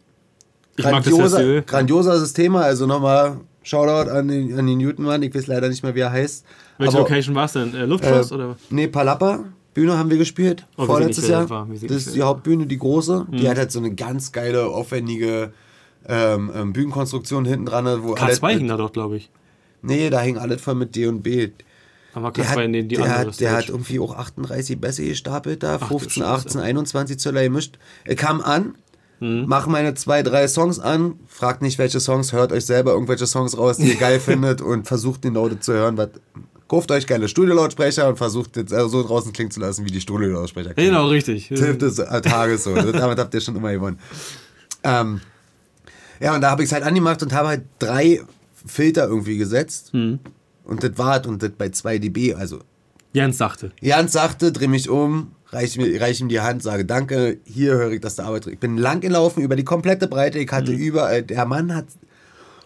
Ich Grandioser, grandioser System, also nochmal Shoutout an den, an den Newtonmann, ich weiß leider nicht mehr, wie er heißt. Welche Aber, Location war es denn? Äh, Luftschloss äh, oder? Nee, Palappa. Bühne haben wir gespielt. Oh, vorletztes Jahr. das ist die Hauptbühne, die große. Die hat halt so eine ganz geile, aufwendige ähm, ähm, Bühnenkonstruktion hinten dran. Karl mit, da doch, glaube ich. Nee, da hing alles voll mit D und B. Aber Der hat, die, die der, hat, der hat irgendwie auch 38 Bässe gestapelt da, du 15, Scheiße. 18, 21 Zöller gemischt. Er kam an, Hm. mach meine zwei, drei Songs an, fragt nicht welche Songs, hört euch selber irgendwelche Songs raus, die ihr geil *laughs* findet und versucht den Leute zu hören, was kauft euch geile Studiolautsprecher und versucht jetzt so draußen klingen zu lassen, wie die Studiolautsprecher klingen. Genau, richtig. Tipp des äh, Tages so. Damit habt ihr schon immer gewonnen. Ähm, ja, und da habe ich es halt angemacht und habe halt drei Filter irgendwie gesetzt. Hm. Und das war und das bei 2 dB. Also Jans sagte. Jans sagte, dreh mich um, reich, mir, reich ihm die Hand, sage Danke, hier höre ich, dass der Arbeit. Ich bin lang gelaufen über die komplette Breite. Ich hatte überall, der Mann hat.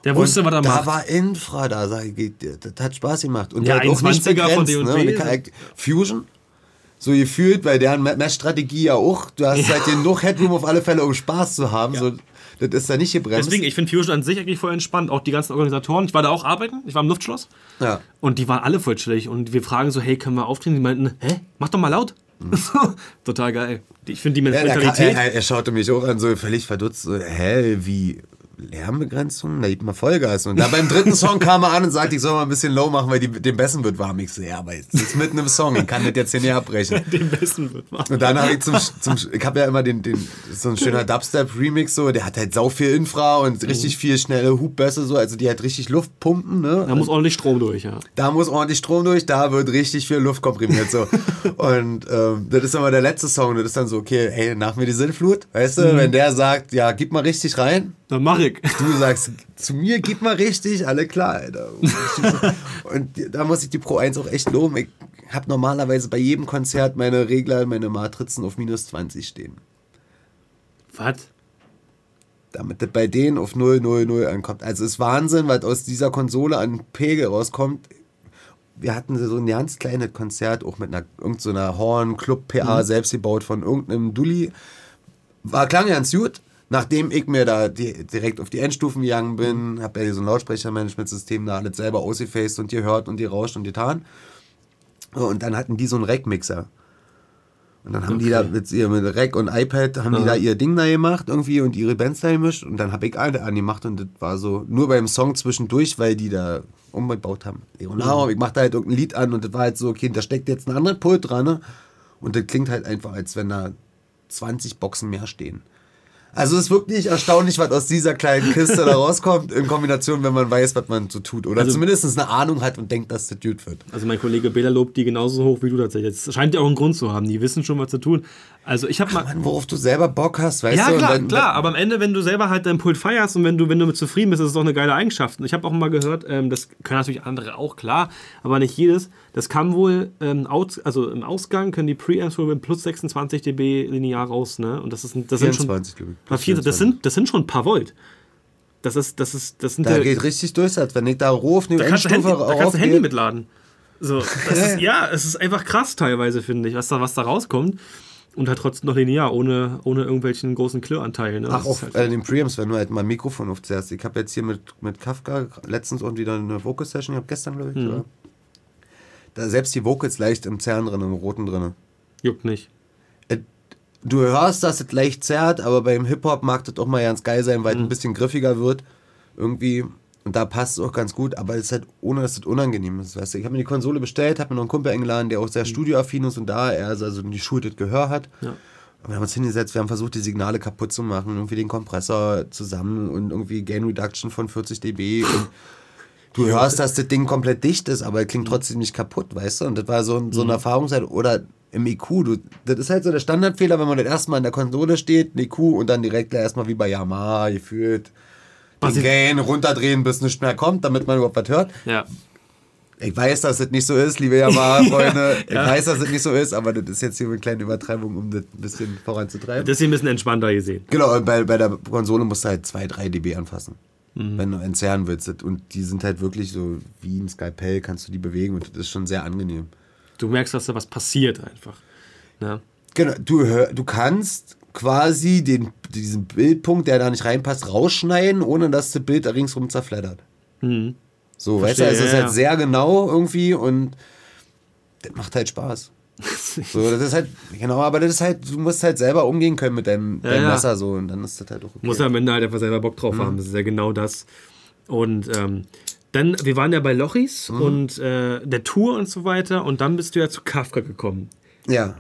Der wusste, was er da macht. war Infra da, sag ich, das hat Spaß gemacht. Und Ja, halt auch nicht 21er von begrenzt, D&B. ne? Fusion, so gefühlt, weil deren Messstrategie ja auch, du hast halt genug Headroom auf alle Fälle, um Spaß zu haben. So, das ist da nicht gebremst. Deswegen, ich finde Fusion an sich eigentlich voll entspannt. Auch die ganzen Organisatoren. Ich war da auch arbeiten. Ich war im Luftschloss. ja. Und die waren alle voll chillig. Und wir fragen so, hey, können wir auftreten? Die meinten, hä? Mach doch mal laut. *laughs* Total geil. Ich finde die Ja, der, Mentalität. er, er schaute mich auch an, so völlig verdutzt. So, Hä, wie Lärmbegrenzung? Da gibt mal Vollgas. Und dann beim dritten Song kam er an und sagte, ich soll mal ein bisschen low machen, weil die, dem Bessen wird warm. Ich so, ja, aber jetzt ist mitten im Song, ich kann das jetzt hier nicht abbrechen. *laughs* den besten wird machen. Und dann habe ich zum, zum ich habe ja immer den, den so ein schöner Dubstep-Remix so, der hat halt sau viel Infra und richtig viel schnelle Hubbässe so, also die hat richtig Luft pumpen, ne? Da muss ordentlich Strom durch, ja. Da muss ordentlich Strom durch, da wird richtig viel Luft komprimiert. So. *laughs* Und ähm, das ist immer der letzte Song. Das ist dann so, okay, ey, nach mir die Sinnflut. Weißt du, wenn der sagt, ja, gib mal richtig rein, Dann mach ich. Du sagst, zu mir gib mal richtig, alle klar, Alter. Und da muss ich die Pro 1 auch echt loben. Ich habe normalerweise bei jedem Konzert meine Regler, meine Matrizen auf minus 20 stehen. Was? damit das bei denen auf 0, 0, 0 ankommt. Also es ist Wahnsinn, was aus dieser Konsole an Pegel rauskommt. Wir hatten so ein ganz kleines Konzert, auch mit einer irgendeiner Horn Club PA selbst gebaut von irgendeinem Dulli. War klang ganz gut. Nachdem ich mir da die, direkt auf die Endstufen gegangen bin, habe ja so ein Lautsprechermanagementsystem da alles selber ausgefaced und gehört und gerauscht und getan. Und dann hatten die so einen Rack-Mixer. Und dann haben die da mit, ihr, mit Rack und iPad, haben die da ihr Ding da gemacht irgendwie und ihre Bands da gemischt. Und dann habe ich eine angemacht und das war so nur beim Song zwischendurch, weil die da umgebaut haben. Leonardo, ich mach da halt irgendein Lied an und das war halt so, okay, da steckt jetzt ein anderes Pult dran. Ne? Und das klingt halt einfach, als wenn da 20 Boxen mehr stehen. Also es ist wirklich erstaunlich, was aus dieser kleinen Kiste da rauskommt, in Kombination, wenn man weiß, was man so tut. Oder also, zumindest eine Ahnung hat und denkt, dass das gut wird. Also mein Kollege Bela lobt die genauso hoch wie du tatsächlich. Das scheint ja auch einen Grund zu haben. Die wissen schon, was zu tun. Also ich habe mal. Mann, worauf du selber Bock hast, weißt ja, du? Ja, klar, dann, klar. Aber am Ende, wenn du selber halt dein Pult feierst und wenn du, wenn du mit zufrieden bist, ist es doch eine geile Eigenschaft. Und ich habe auch mal gehört, ähm, das können natürlich andere auch, klar, aber nicht jedes. Das kann wohl, ähm, aus, also im Ausgang können die Preamps wohl mit plus 26 dB linear raus, ne? Und das ist das 24, sind schon. Plus 24. Das sind, das sind schon ein paar Volt. Das ist, das ist, das sind da geht richtig durch, als wenn ich da roh auf eine da kannst, Handy, da kannst du Handy mitladen. So, *laughs* ist, ja, es ist einfach krass teilweise, finde ich, was da, was da rauskommt. Und halt trotzdem noch linear, ohne, ohne irgendwelchen großen Klirranteil. Ne? Ach, auf halt äh, den Preamps, wenn du halt mal ein Mikrofon aufzerrst. Ich habe jetzt hier mit, mit Kafka letztens und wieder eine Vocal-Session, ich habe gestern, glaube ich, mhm. Da selbst die Vocals leicht im Zern drin, im Roten drin. Juckt nicht. Äh, du hörst, dass es leicht zerrt, aber beim Hip-Hop mag das auch mal ganz geil sein, weil mhm. es ein bisschen griffiger wird. Irgendwie und da passt es auch ganz gut, aber es ist halt, ohne dass es unangenehm ist. Weißt du? Ich habe mir die Konsole bestellt, habe mir noch einen Kumpel eingeladen, der auch sehr mhm. studioaffin ist und da er also die geschultes Gehör hat. Ja. Und wir haben uns hingesetzt, wir haben versucht, die Signale kaputt zu machen, irgendwie den Kompressor zusammen und irgendwie Gain Reduction von 40 dB. Und *laughs* du hörst, dass das Ding komplett dicht ist, aber es klingt trotzdem nicht kaputt, weißt du? Und das war so, so eine mhm. Erfahrungszeit. Oder im IQ, du, das ist halt so der Standardfehler, wenn man das erstmal in der Konsole steht, ein IQ und dann direkt erstmal wie bei Yamaha gefühlt den Gain runterdrehen, bis nichts mehr kommt, damit man überhaupt was hört. Ja. Ich weiß, dass das nicht so ist, liebe Yamaha-Freunde. *laughs* Ich ja. weiß, dass das nicht so ist, aber das ist jetzt hier eine kleine Übertreibung, um das ein bisschen voranzutreiben. Das ist hier ein bisschen entspannter gesehen. Genau, bei, bei der Konsole musst du halt 2, 3 dB anfassen. Mhm. Wenn du entzerren willst. Und die sind halt wirklich so wie ein Skalpell, kannst du die bewegen und das ist schon sehr angenehm. Du merkst, dass da was passiert einfach. Ja. Genau, du, hör, du kannst quasi den, diesen Bildpunkt, der da nicht reinpasst, rausschneiden, ohne dass das Bild da ringsrum zerfleddert. Mhm. So, Verstehe, weißt du, also es ist halt sehr genau irgendwie und das macht halt Spaß. *laughs* so, das ist halt, genau, aber das ist halt, du musst halt selber umgehen können mit deinem, ja, deinem ja. Messer so und dann ist das halt auch okay. Muss am Ende halt einfach selber Bock drauf mhm. haben, das ist ja genau das. Und ähm, dann, wir waren ja bei Lochis mhm. und äh, der Tour und so weiter und dann bist du ja zu Kafka gekommen. Ja.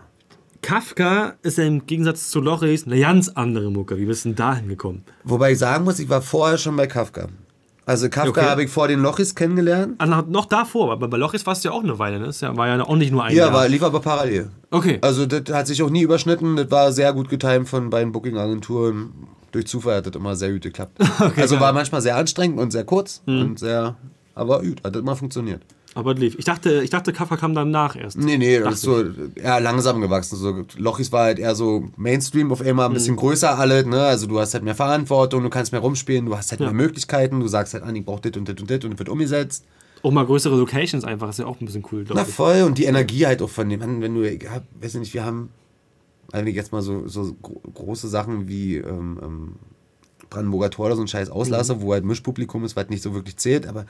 Kafka ist ja im Gegensatz zu Loris eine ganz andere Mucke. Wie bist du denn da hingekommen? Wobei ich sagen muss, ich war vorher schon bei Kafka. Also Kafka okay. habe ich vor den Lochis kennengelernt. Also noch davor, aber bei Lochis warst du ja auch eine Weile, ne? Das war ja auch nicht nur ein ja, Jahr. Ja, lief aber parallel. Okay. Also das hat sich auch nie überschnitten. Das war sehr gut getimt von beiden Booking-Agenturen. Durch Zufall hat das immer sehr gut geklappt. *laughs* Okay, also war manchmal sehr anstrengend und sehr kurz mhm. und sehr, aber gut, hat immer funktioniert. Aber es lief. Ich dachte, ich dachte, Kafka kam danach erst. Nee, nee, das ist so eher langsam gewachsen. So, Lochis war halt eher so Mainstream auf einmal ein bisschen mhm. größer alle. Ne? Also du hast halt mehr Verantwortung, du kannst mehr rumspielen, du hast halt ja. mehr Möglichkeiten. Du sagst halt an, ich brauche dit und dit und dit und wird umgesetzt. Auch mal größere Locations einfach, ist ja auch ein bisschen cool. Na voll, und die Energie halt auch von dem. Wenn du, ja, weiß nicht, wir haben eigentlich jetzt mal so, so große Sachen wie ähm, ähm, Brandenburger Tor oder so ein scheiß Auslasse, mhm. wo halt Mischpublikum ist, was nicht so wirklich zählt, aber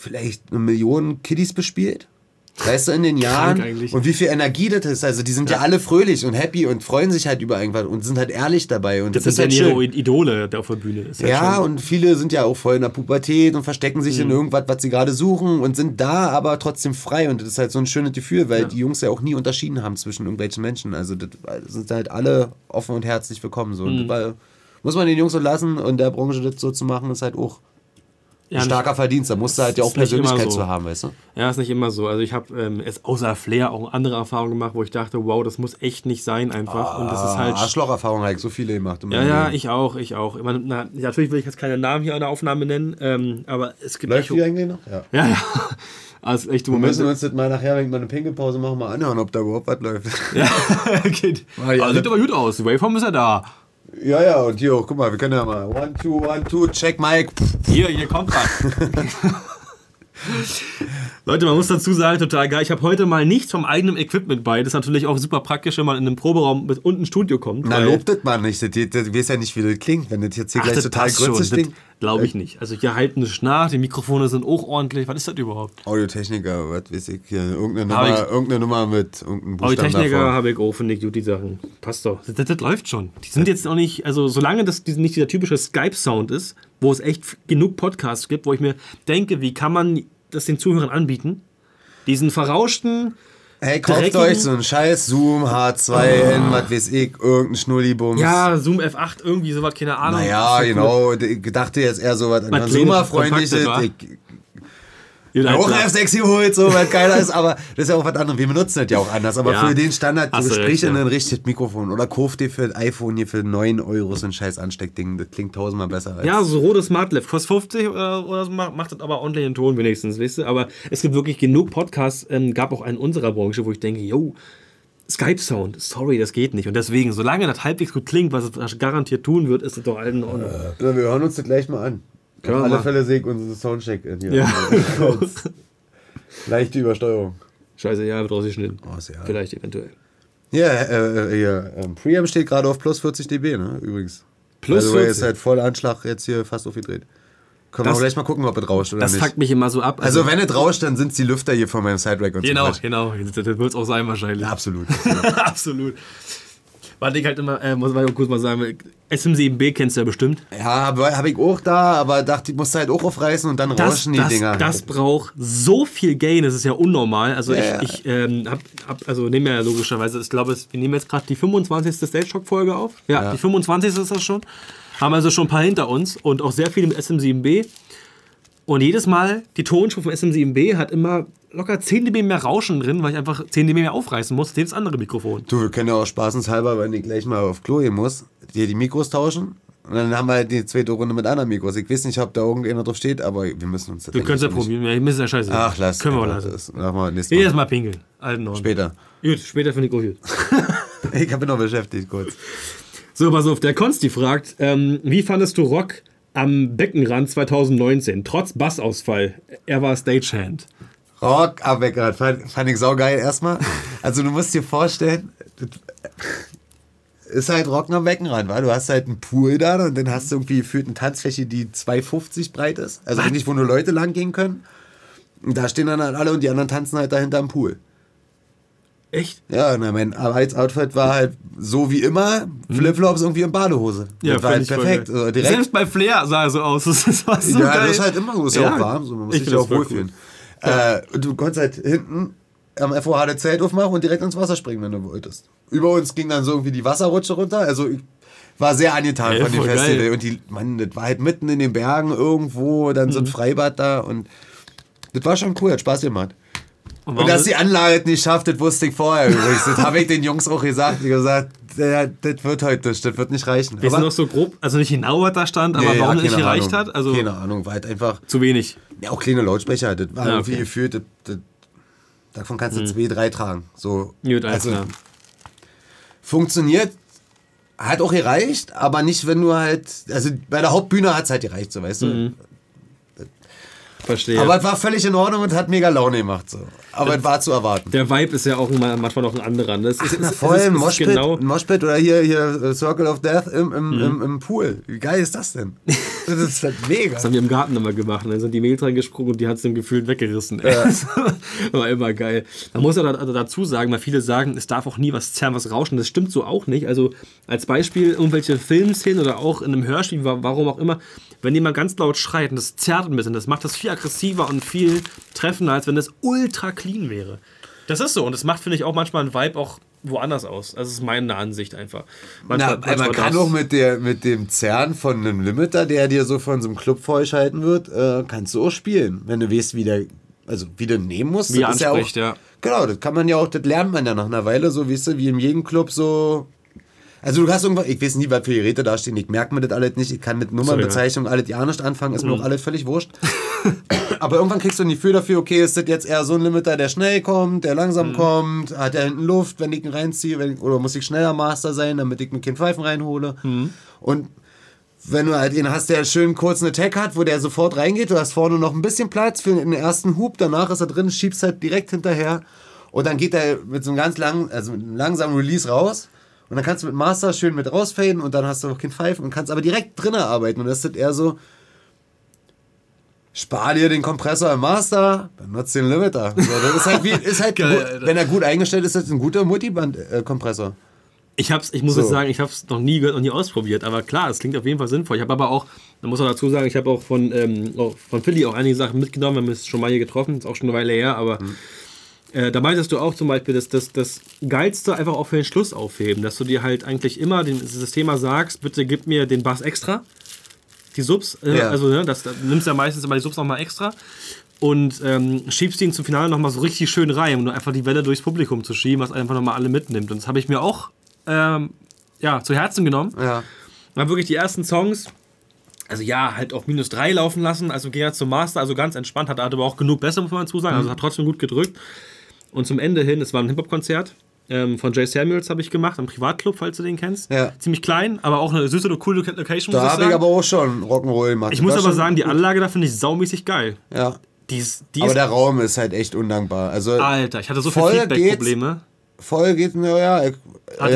vielleicht eine Million Kiddies bespielt. Weißt du, in den Jahren. Und wie viel Energie das ist. Also, die sind ja. ja. alle fröhlich und happy und freuen sich halt über irgendwas und sind halt ehrlich dabei. Und das, das ja halt ihre Idole der auf der Bühne. Ist ja, halt und viele sind ja auch voll in der Pubertät und verstecken sich mhm. in irgendwas, was sie gerade suchen und sind da, aber trotzdem frei. Und das ist halt so ein schönes Gefühl, weil ja. die Jungs ja auch nie unterschieden haben zwischen irgendwelchen Menschen. Also, das sind halt alle offen und herzlich willkommen. So. Mhm. Und das muss man den Jungs so lassen und der Branche das so zu machen, ist halt auch ja, starker Verdienst. Da musst du halt ja auch Persönlichkeit so. zu haben, weißt du? Ja, ist nicht immer so. Also ich habe ähm, außer Flair auch andere Erfahrungen gemacht, wo ich dachte, wow, das muss echt nicht sein einfach. Ah, und das ist halt Arschlocherfahrung habe ich so viele gemacht. Ja, ja, Leben. ich auch, ich auch. Meine, na, natürlich will ich jetzt keine Namen hier an der Aufnahme nennen, ähm, aber es gibt Läuft die eigentlich noch? Ja. Ja, ja. *laughs* Also echt Wir müssen uns das mal nachher, wenn wir eine Pinkelpause machen, mal anhören, ob da überhaupt was läuft. Ja, *laughs* geht. Also, sieht aber gut aus. Die Waveform ist ja da. Ja, ja, und hier auch, guck mal, wir können ja mal. One, two, one, two, check, Mike. Hier, hier kommt was. *laughs* *laughs* Leute, man muss dazu sagen, total geil. Ich habe heute mal nichts vom eigenen Equipment bei. Das ist natürlich auch super praktisch, wenn man in einem Proberaum mit unten Studio kommt. Na, lobt das mal nicht. Du weißt ja nicht, wie das klingt, wenn das jetzt hier Ach, gleich total grützig klingt. Glaube ich nicht. Also hier halten es nach, die Mikrofone sind auch ordentlich. Was ist das überhaupt? Audiotechniker, was weiß ich hier. Irgendeine, Nummer, irgendeine Nummer mit irgendeinem Buchstaben Audiotechniker habe ich auch, finde ich, gut die Sachen. Passt doch. Das, das, das, läuft schon. Die sind jetzt auch nicht, also solange das nicht dieser typische Skype-Sound ist, wo es echt genug Podcasts gibt, wo ich mir denke, wie kann man das den Zuhörern anbieten? Diesen verrauschten, Hey, kauft euch so einen scheiß Zoom H2N, oh. was weiß ich, irgendein Schnullibums. Ja, Zoom F8, irgendwie sowas, keine Ahnung. Naja, genau. Ich dachte jetzt eher so was an Consumer-freundliches. Ja, auch F6 geholt, so, weil geiler ist, aber das ist ja auch was anderes. Wir benutzen das ja auch anders, aber ja, für den Standard, so sprich in ein richtiges Mikrofon oder kauf dir für ein iPhone hier für 9 Euro so ein scheiß Ansteckding. Das klingt tausendmal besser. Als ja, so rotes Smart Left kostet 50 oder, oder so, macht das aber ordentlich den Ton wenigstens, weißt du? Aber es gibt wirklich genug Podcasts, ähm, gab auch einen unserer Branche, wo ich denke, yo, Skype-Sound, sorry, das geht nicht. Und deswegen, solange das halbwegs gut klingt, was es garantiert tun wird, ist es doch allen in Ordnung. Äh, wir hören uns das gleich mal an. Können Auf alle mal. Fälle sehe ich unsere Soundcheck in hier. Ja. *laughs* Leichte Übersteuerung. Scheiße, ja, wird rausgeschnitten. Oh, ja. Vielleicht eventuell. Ja, äh, äh, Preamp steht gerade auf plus 40 dB, ne, übrigens. Plus also, 40? ist halt voll Anschlag jetzt hier fast aufgedreht. Können das, wir gleich mal gucken, ob es rauscht oder das nicht. Das fuckt mich immer so ab. Also, also wenn es rauscht, dann sind es die Lüfter hier von meinem Siderack und genau, so. Genau, genau. Das wird es auch sein wahrscheinlich. Ja, absolut. *laughs* absolut. Warte ich halt immer, äh, muss man kurz mal sagen, SM7B kennst du ja bestimmt. Ja, habe hab ich auch da, aber dachte, ich muss halt auch aufreißen und dann das, rauschen die das, Dinger. Das braucht so viel Gain, das ist ja unnormal. Also ja, ich, ich ähm, hab, hab, also nehme ja logischerweise, ich glaube, wir nehmen jetzt gerade die 25. Stage Talk Folge auf. Ja, ja, die 25. ist das schon. Haben also schon ein paar hinter uns und auch sehr viel im SM7B. Und jedes Mal, die Tonspur vom SM7B hat immer locker 10 dB mehr Rauschen drin, weil ich einfach 10 dB mehr aufreißen muss, das andere Mikrofon. Du, wir können ja auch spaßenshalber, wenn ich gleich mal auf Klo gehen muss, hier die Mikros tauschen. Und dann haben wir halt die zweite Runde mit anderen Mikros. Ich weiß nicht, ob da irgendjemand drauf steht, aber wir müssen uns das Wir können es ja probieren. Mir ist ja scheiße. Ach, lass. Können wir lassen. Das machen wir nächstes Mal. Jedes Mal pinkeln. Alten Norden. Später. Gut, später finde ich auch gut. *laughs* ich habe noch beschäftigt, kurz. So, pass auf. Der Konsti fragt, ähm, wie fandest du Rock am Beckenrand 2019, trotz Bassausfall? Er war Stagehand. Rock am Beckenrand, fand, fand ich saugeil erstmal. Also du musst dir vorstellen, ist halt Rocken am Beckenrand, weil du hast halt einen Pool da und dann hast du irgendwie gefühlt eine Tanzfläche, die 2,50 breit ist. Also eigentlich, wo nur Leute lang gehen können. Und da stehen dann halt alle und die anderen tanzen halt dahinter am Pool. Echt? Ja, na, mein Arbeitsoutfit war halt so wie immer, hm. Flipflops irgendwie in Badehose. Ja, das war halt perfekt. Also Selbst bei Flair sah er so aus. *laughs* Das war so ja, geil. das ist halt immer so, ist ja, ja auch warm, so, man muss sich ja auch wohlfühlen. Cool. Äh, du konntest halt hinten am FOH das Zelt aufmachen und direkt ins Wasser springen, wenn du wolltest. Über uns ging dann so irgendwie die Wasserrutsche runter, also ich war sehr angetan ja, von dem Festival. Geil. Und die, man, das war halt mitten in den Bergen irgendwo, dann mhm. so ein mhm. Freibad da und das war schon cool, hat Spaß gemacht. Und, und dass die Anlage nicht schafft, das wusste ich vorher übrigens. Das habe ich den Jungs auch gesagt. Ich gesagt, ja, das wird heute nicht, das wird nicht reichen. Weißt du noch so grob, also nicht genau, was da stand, aber nee, warum ja, nicht gereicht Ahnung. hat? Also keine Ahnung, war halt einfach. Zu wenig. Ja, auch kleine Lautsprecher. Das war ja, irgendwie okay. gefühlt, das, das, davon kannst du hm. zwei, drei tragen. So, Gut, also, klar. funktioniert, hat auch gereicht, aber nicht, wenn du halt, also bei der Hauptbühne hat es halt gereicht, so weißt du. Verstehe. Aber es war völlig in Ordnung und hat mega Laune gemacht. So. Aber es war zu erwarten. Der Vibe ist ja auch manchmal noch ein anderer. Das Ach, ist, na, voll, ist, Moshpit, genau Moshpit oder hier, hier äh, Circle of Death im, im, im, im, Pool. Wie geil ist das denn? *laughs* Das ist halt mega. Das haben wir im Garten immer gemacht. Und dann sind die Mehl gesprungen und die hat es dann gefühlt weggerissen. Ja. *laughs* war immer geil. Man muss ja also dazu sagen, weil viele sagen, es darf auch nie was zerren, was rauschen. Das stimmt so auch nicht. Also als Beispiel irgendwelche Filmszenen oder auch in einem Hörspiel, warum auch immer, wenn jemand ganz laut schreit und das zerrt ein bisschen, das macht das viel aggressiver und viel treffender, als wenn das ultra clean wäre. Das ist so und das macht, finde ich, auch manchmal einen Vibe auch woanders aus. Das ist meine Ansicht einfach. Manchmal, Na, manchmal man kann auch mit, der, mit dem Zerren von einem Limiter, der dir so von so einem Club vorgeschalten wird, äh, kannst du auch spielen, wenn du weißt, wie der also wie du nehmen musst. Wie anspricht, ja, auch, ja. Genau, das kann man ja auch, das lernt man ja nach einer Weile, so weißt du, wie in jedem Club so also du hast irgendwas, ich weiß nie, was für Geräte da stehen, ich merke mir das alles nicht, ich kann mit Nummernbezeichnungen alles ja nicht anfangen, ist mhm. mir auch alles völlig wurscht. *laughs* Aber irgendwann kriegst du ein Gefühl dafür, okay, ist das jetzt eher so ein Limiter, der schnell kommt, der langsam mhm. kommt, hat er hinten Luft, wenn ich ihn reinziehe, wenn, oder muss ich schneller Master sein, damit ich mir keinen Pfeifen reinhole. Mhm. Und wenn du halt ihn hast, der schön kurz einen Attack hat, wo der sofort reingeht, du hast vorne noch ein bisschen Platz für den ersten Hub, danach ist er drin, schiebst halt direkt hinterher und dann geht er mit so einem ganz langen, also langsamen Release raus und dann kannst du mit Master schön mit rausfaden und dann hast du noch kein Pfeifen und kannst aber direkt drinnen arbeiten. Und das ist eher so, spar dir den Kompressor im Master, dann nutzt den Limiter. So, das ist halt, wie, ist halt *laughs* Geil, wenn er gut eingestellt ist, ist das ein guter Multiband-Kompressor. Ich, hab's, ich muss so. jetzt sagen, ich habe es noch nie gehört und nie ausprobiert, aber klar, es klingt auf jeden Fall sinnvoll. Ich habe aber auch, man muss auch dazu sagen, ich habe auch von, ähm, auch von Philly auch einige Sachen mitgenommen, wir haben es schon mal hier getroffen, ist auch schon eine Weile her, aber mhm Äh, da meintest du auch zum Beispiel, dass das, das Geilste einfach auch für den Schluss aufheben, dass du dir halt eigentlich immer den, das Thema sagst, bitte gib mir den Bass extra, die Subs, äh, Ja. also ne, das, da nimmst du ja meistens immer die Subs nochmal extra und ähm, schiebst ihn zum Finale nochmal so richtig schön rein, um nur einfach die Welle durchs Publikum zu schieben, was einfach nochmal alle mitnimmt. Und das habe ich mir auch ähm, ja, zu Herzen genommen. Ja. Dann wirklich die ersten Songs, also ja, halt auf minus 3 laufen lassen, also ging er zum Master, also ganz entspannt, hat aber auch genug besser, muss man dazu sagen, also hat trotzdem gut gedrückt. Und zum Ende hin, es war ein Hip-Hop-Konzert ähm, von Jay Samuels, habe ich gemacht, am Privatclub, falls du den kennst. Ja. Ziemlich klein, aber auch eine süße und coole Location, Da habe ich aber auch schon Rock'n'Roll gemacht. ich muss aber sagen, die. Anlage da finde ich saumäßig geil. Ja. Die ist, die Aber ist der Raum ist halt echt undankbar. Also Alter, ich hatte so viele Feedback-Probleme. voll geht mir ja, äh,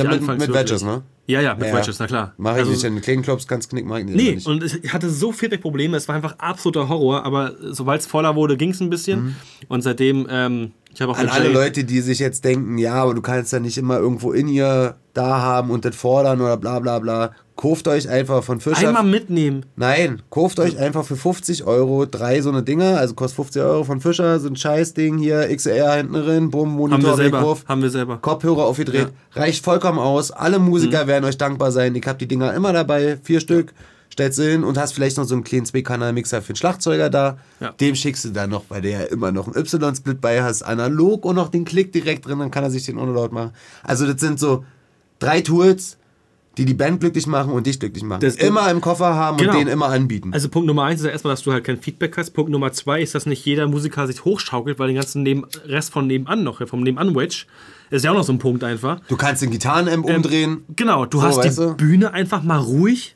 mit, mit. Wedges, ne? Ja, ja, mit Ja. Wedges, na klar. Mach ich Also- nicht. In kleinen Clubs kannst knicken, mach ich nicht. Nee, nicht. und ich hatte so Feedback-Probleme, es war einfach absoluter Horror, aber sobald es voller wurde, ging es ein bisschen. Und seitdem, ähm, ich habe auch Mhm. An alle Jay- Leute, die sich jetzt denken, ja, aber du kannst ja nicht immer irgendwo in ihr da haben und das fordern oder bla bla bla. Kauft euch einfach von Fischer. einmal mitnehmen. Nein, kauft euch einfach für 50 Euro drei so eine Dinger, also kostet 50 Euro von Fischer, so ein Scheißding hier, XR hinten drin, bumm, Haben Monitor wir selber. Wegwurf, Haben wir selber. Kopfhörer aufgedreht, reicht vollkommen aus. Alle Musiker Mhm. werden euch dankbar sein. Ich habe die Dinger immer dabei, vier Stück. Stellst sie hin und hast vielleicht noch so einen kleinen Zwei-Kanal-Mixer für den Schlagzeuger da. Ja. Dem schickst du dann noch, weil der ja immer noch einen Y-Split bei hast, analog und noch den Klick direkt drin, dann kann er sich den ohne laut machen. Also das sind so drei Tools, die die Band glücklich machen und dich glücklich machen. Das- immer im Koffer haben Genau. und den immer anbieten. Also Punkt Nummer eins ist ja erstmal, dass du halt kein Feedback hast. Punkt Nummer zwei ist, dass nicht jeder Musiker sich hochschaukelt, weil den ganzen neben, Rest von nebenan noch, vom Nebenan-Wedge, ist ja auch noch so ein Punkt einfach. Du kannst den Gitarrenamp umdrehen. Genau, du So, hast die du? Bühne einfach mal ruhig.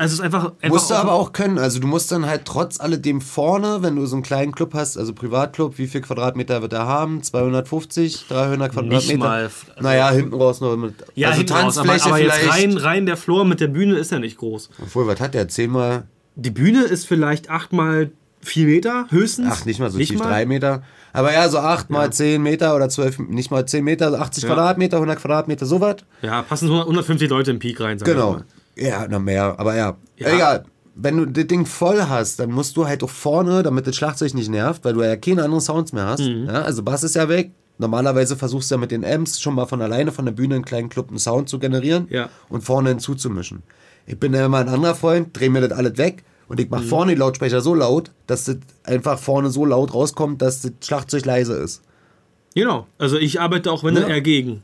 Also es ist einfach, einfach Musst du aber auch können. Also du musst dann halt trotz alledem vorne, wenn du so einen kleinen Club hast, also Privatclub, wie viel Quadratmeter wird er haben? 250, 300 Quadratmeter? mal, also- naja, hinten raus noch mit. Ja, also hinten raus, aber, Tanzfläche aber jetzt vielleicht. rein, rein der Floor mit der Bühne ist ja nicht groß. Obwohl, was hat der? Zehnmal, Die Bühne ist vielleicht 8 mal 4 Meter höchstens. ach, nicht mal so tief, drei Meter. Aber ja, so acht mal zehn Meter oder zwölf, nicht mal zehn Meter, also 80 Ja. Quadratmeter, 100 Quadratmeter, sowas. Ja, passen so 150 Leute im Peak rein. Genau. Ja, noch mehr, aber ja. Ja. Egal. Wenn du das Ding voll hast, dann musst du halt auch vorne, damit das Schlagzeug nicht nervt, weil du ja keine anderen Sounds mehr hast. Mhm. Ja, also Bass ist ja weg. Normalerweise versuchst du ja mit den Amps schon mal von alleine von der Bühne einen kleinen Club einen Sound zu generieren Ja. und vorne hinzuzumischen. Ich bin ja immer ein anderer Freund, dreh mir das alles weg und ich Mhm. mache vorne die Lautsprecher so laut, dass das einfach vorne so laut rauskommt, dass das Schlagzeug leise ist. Genau. Also ich arbeite auch, wenn Ja. dann eher gegen.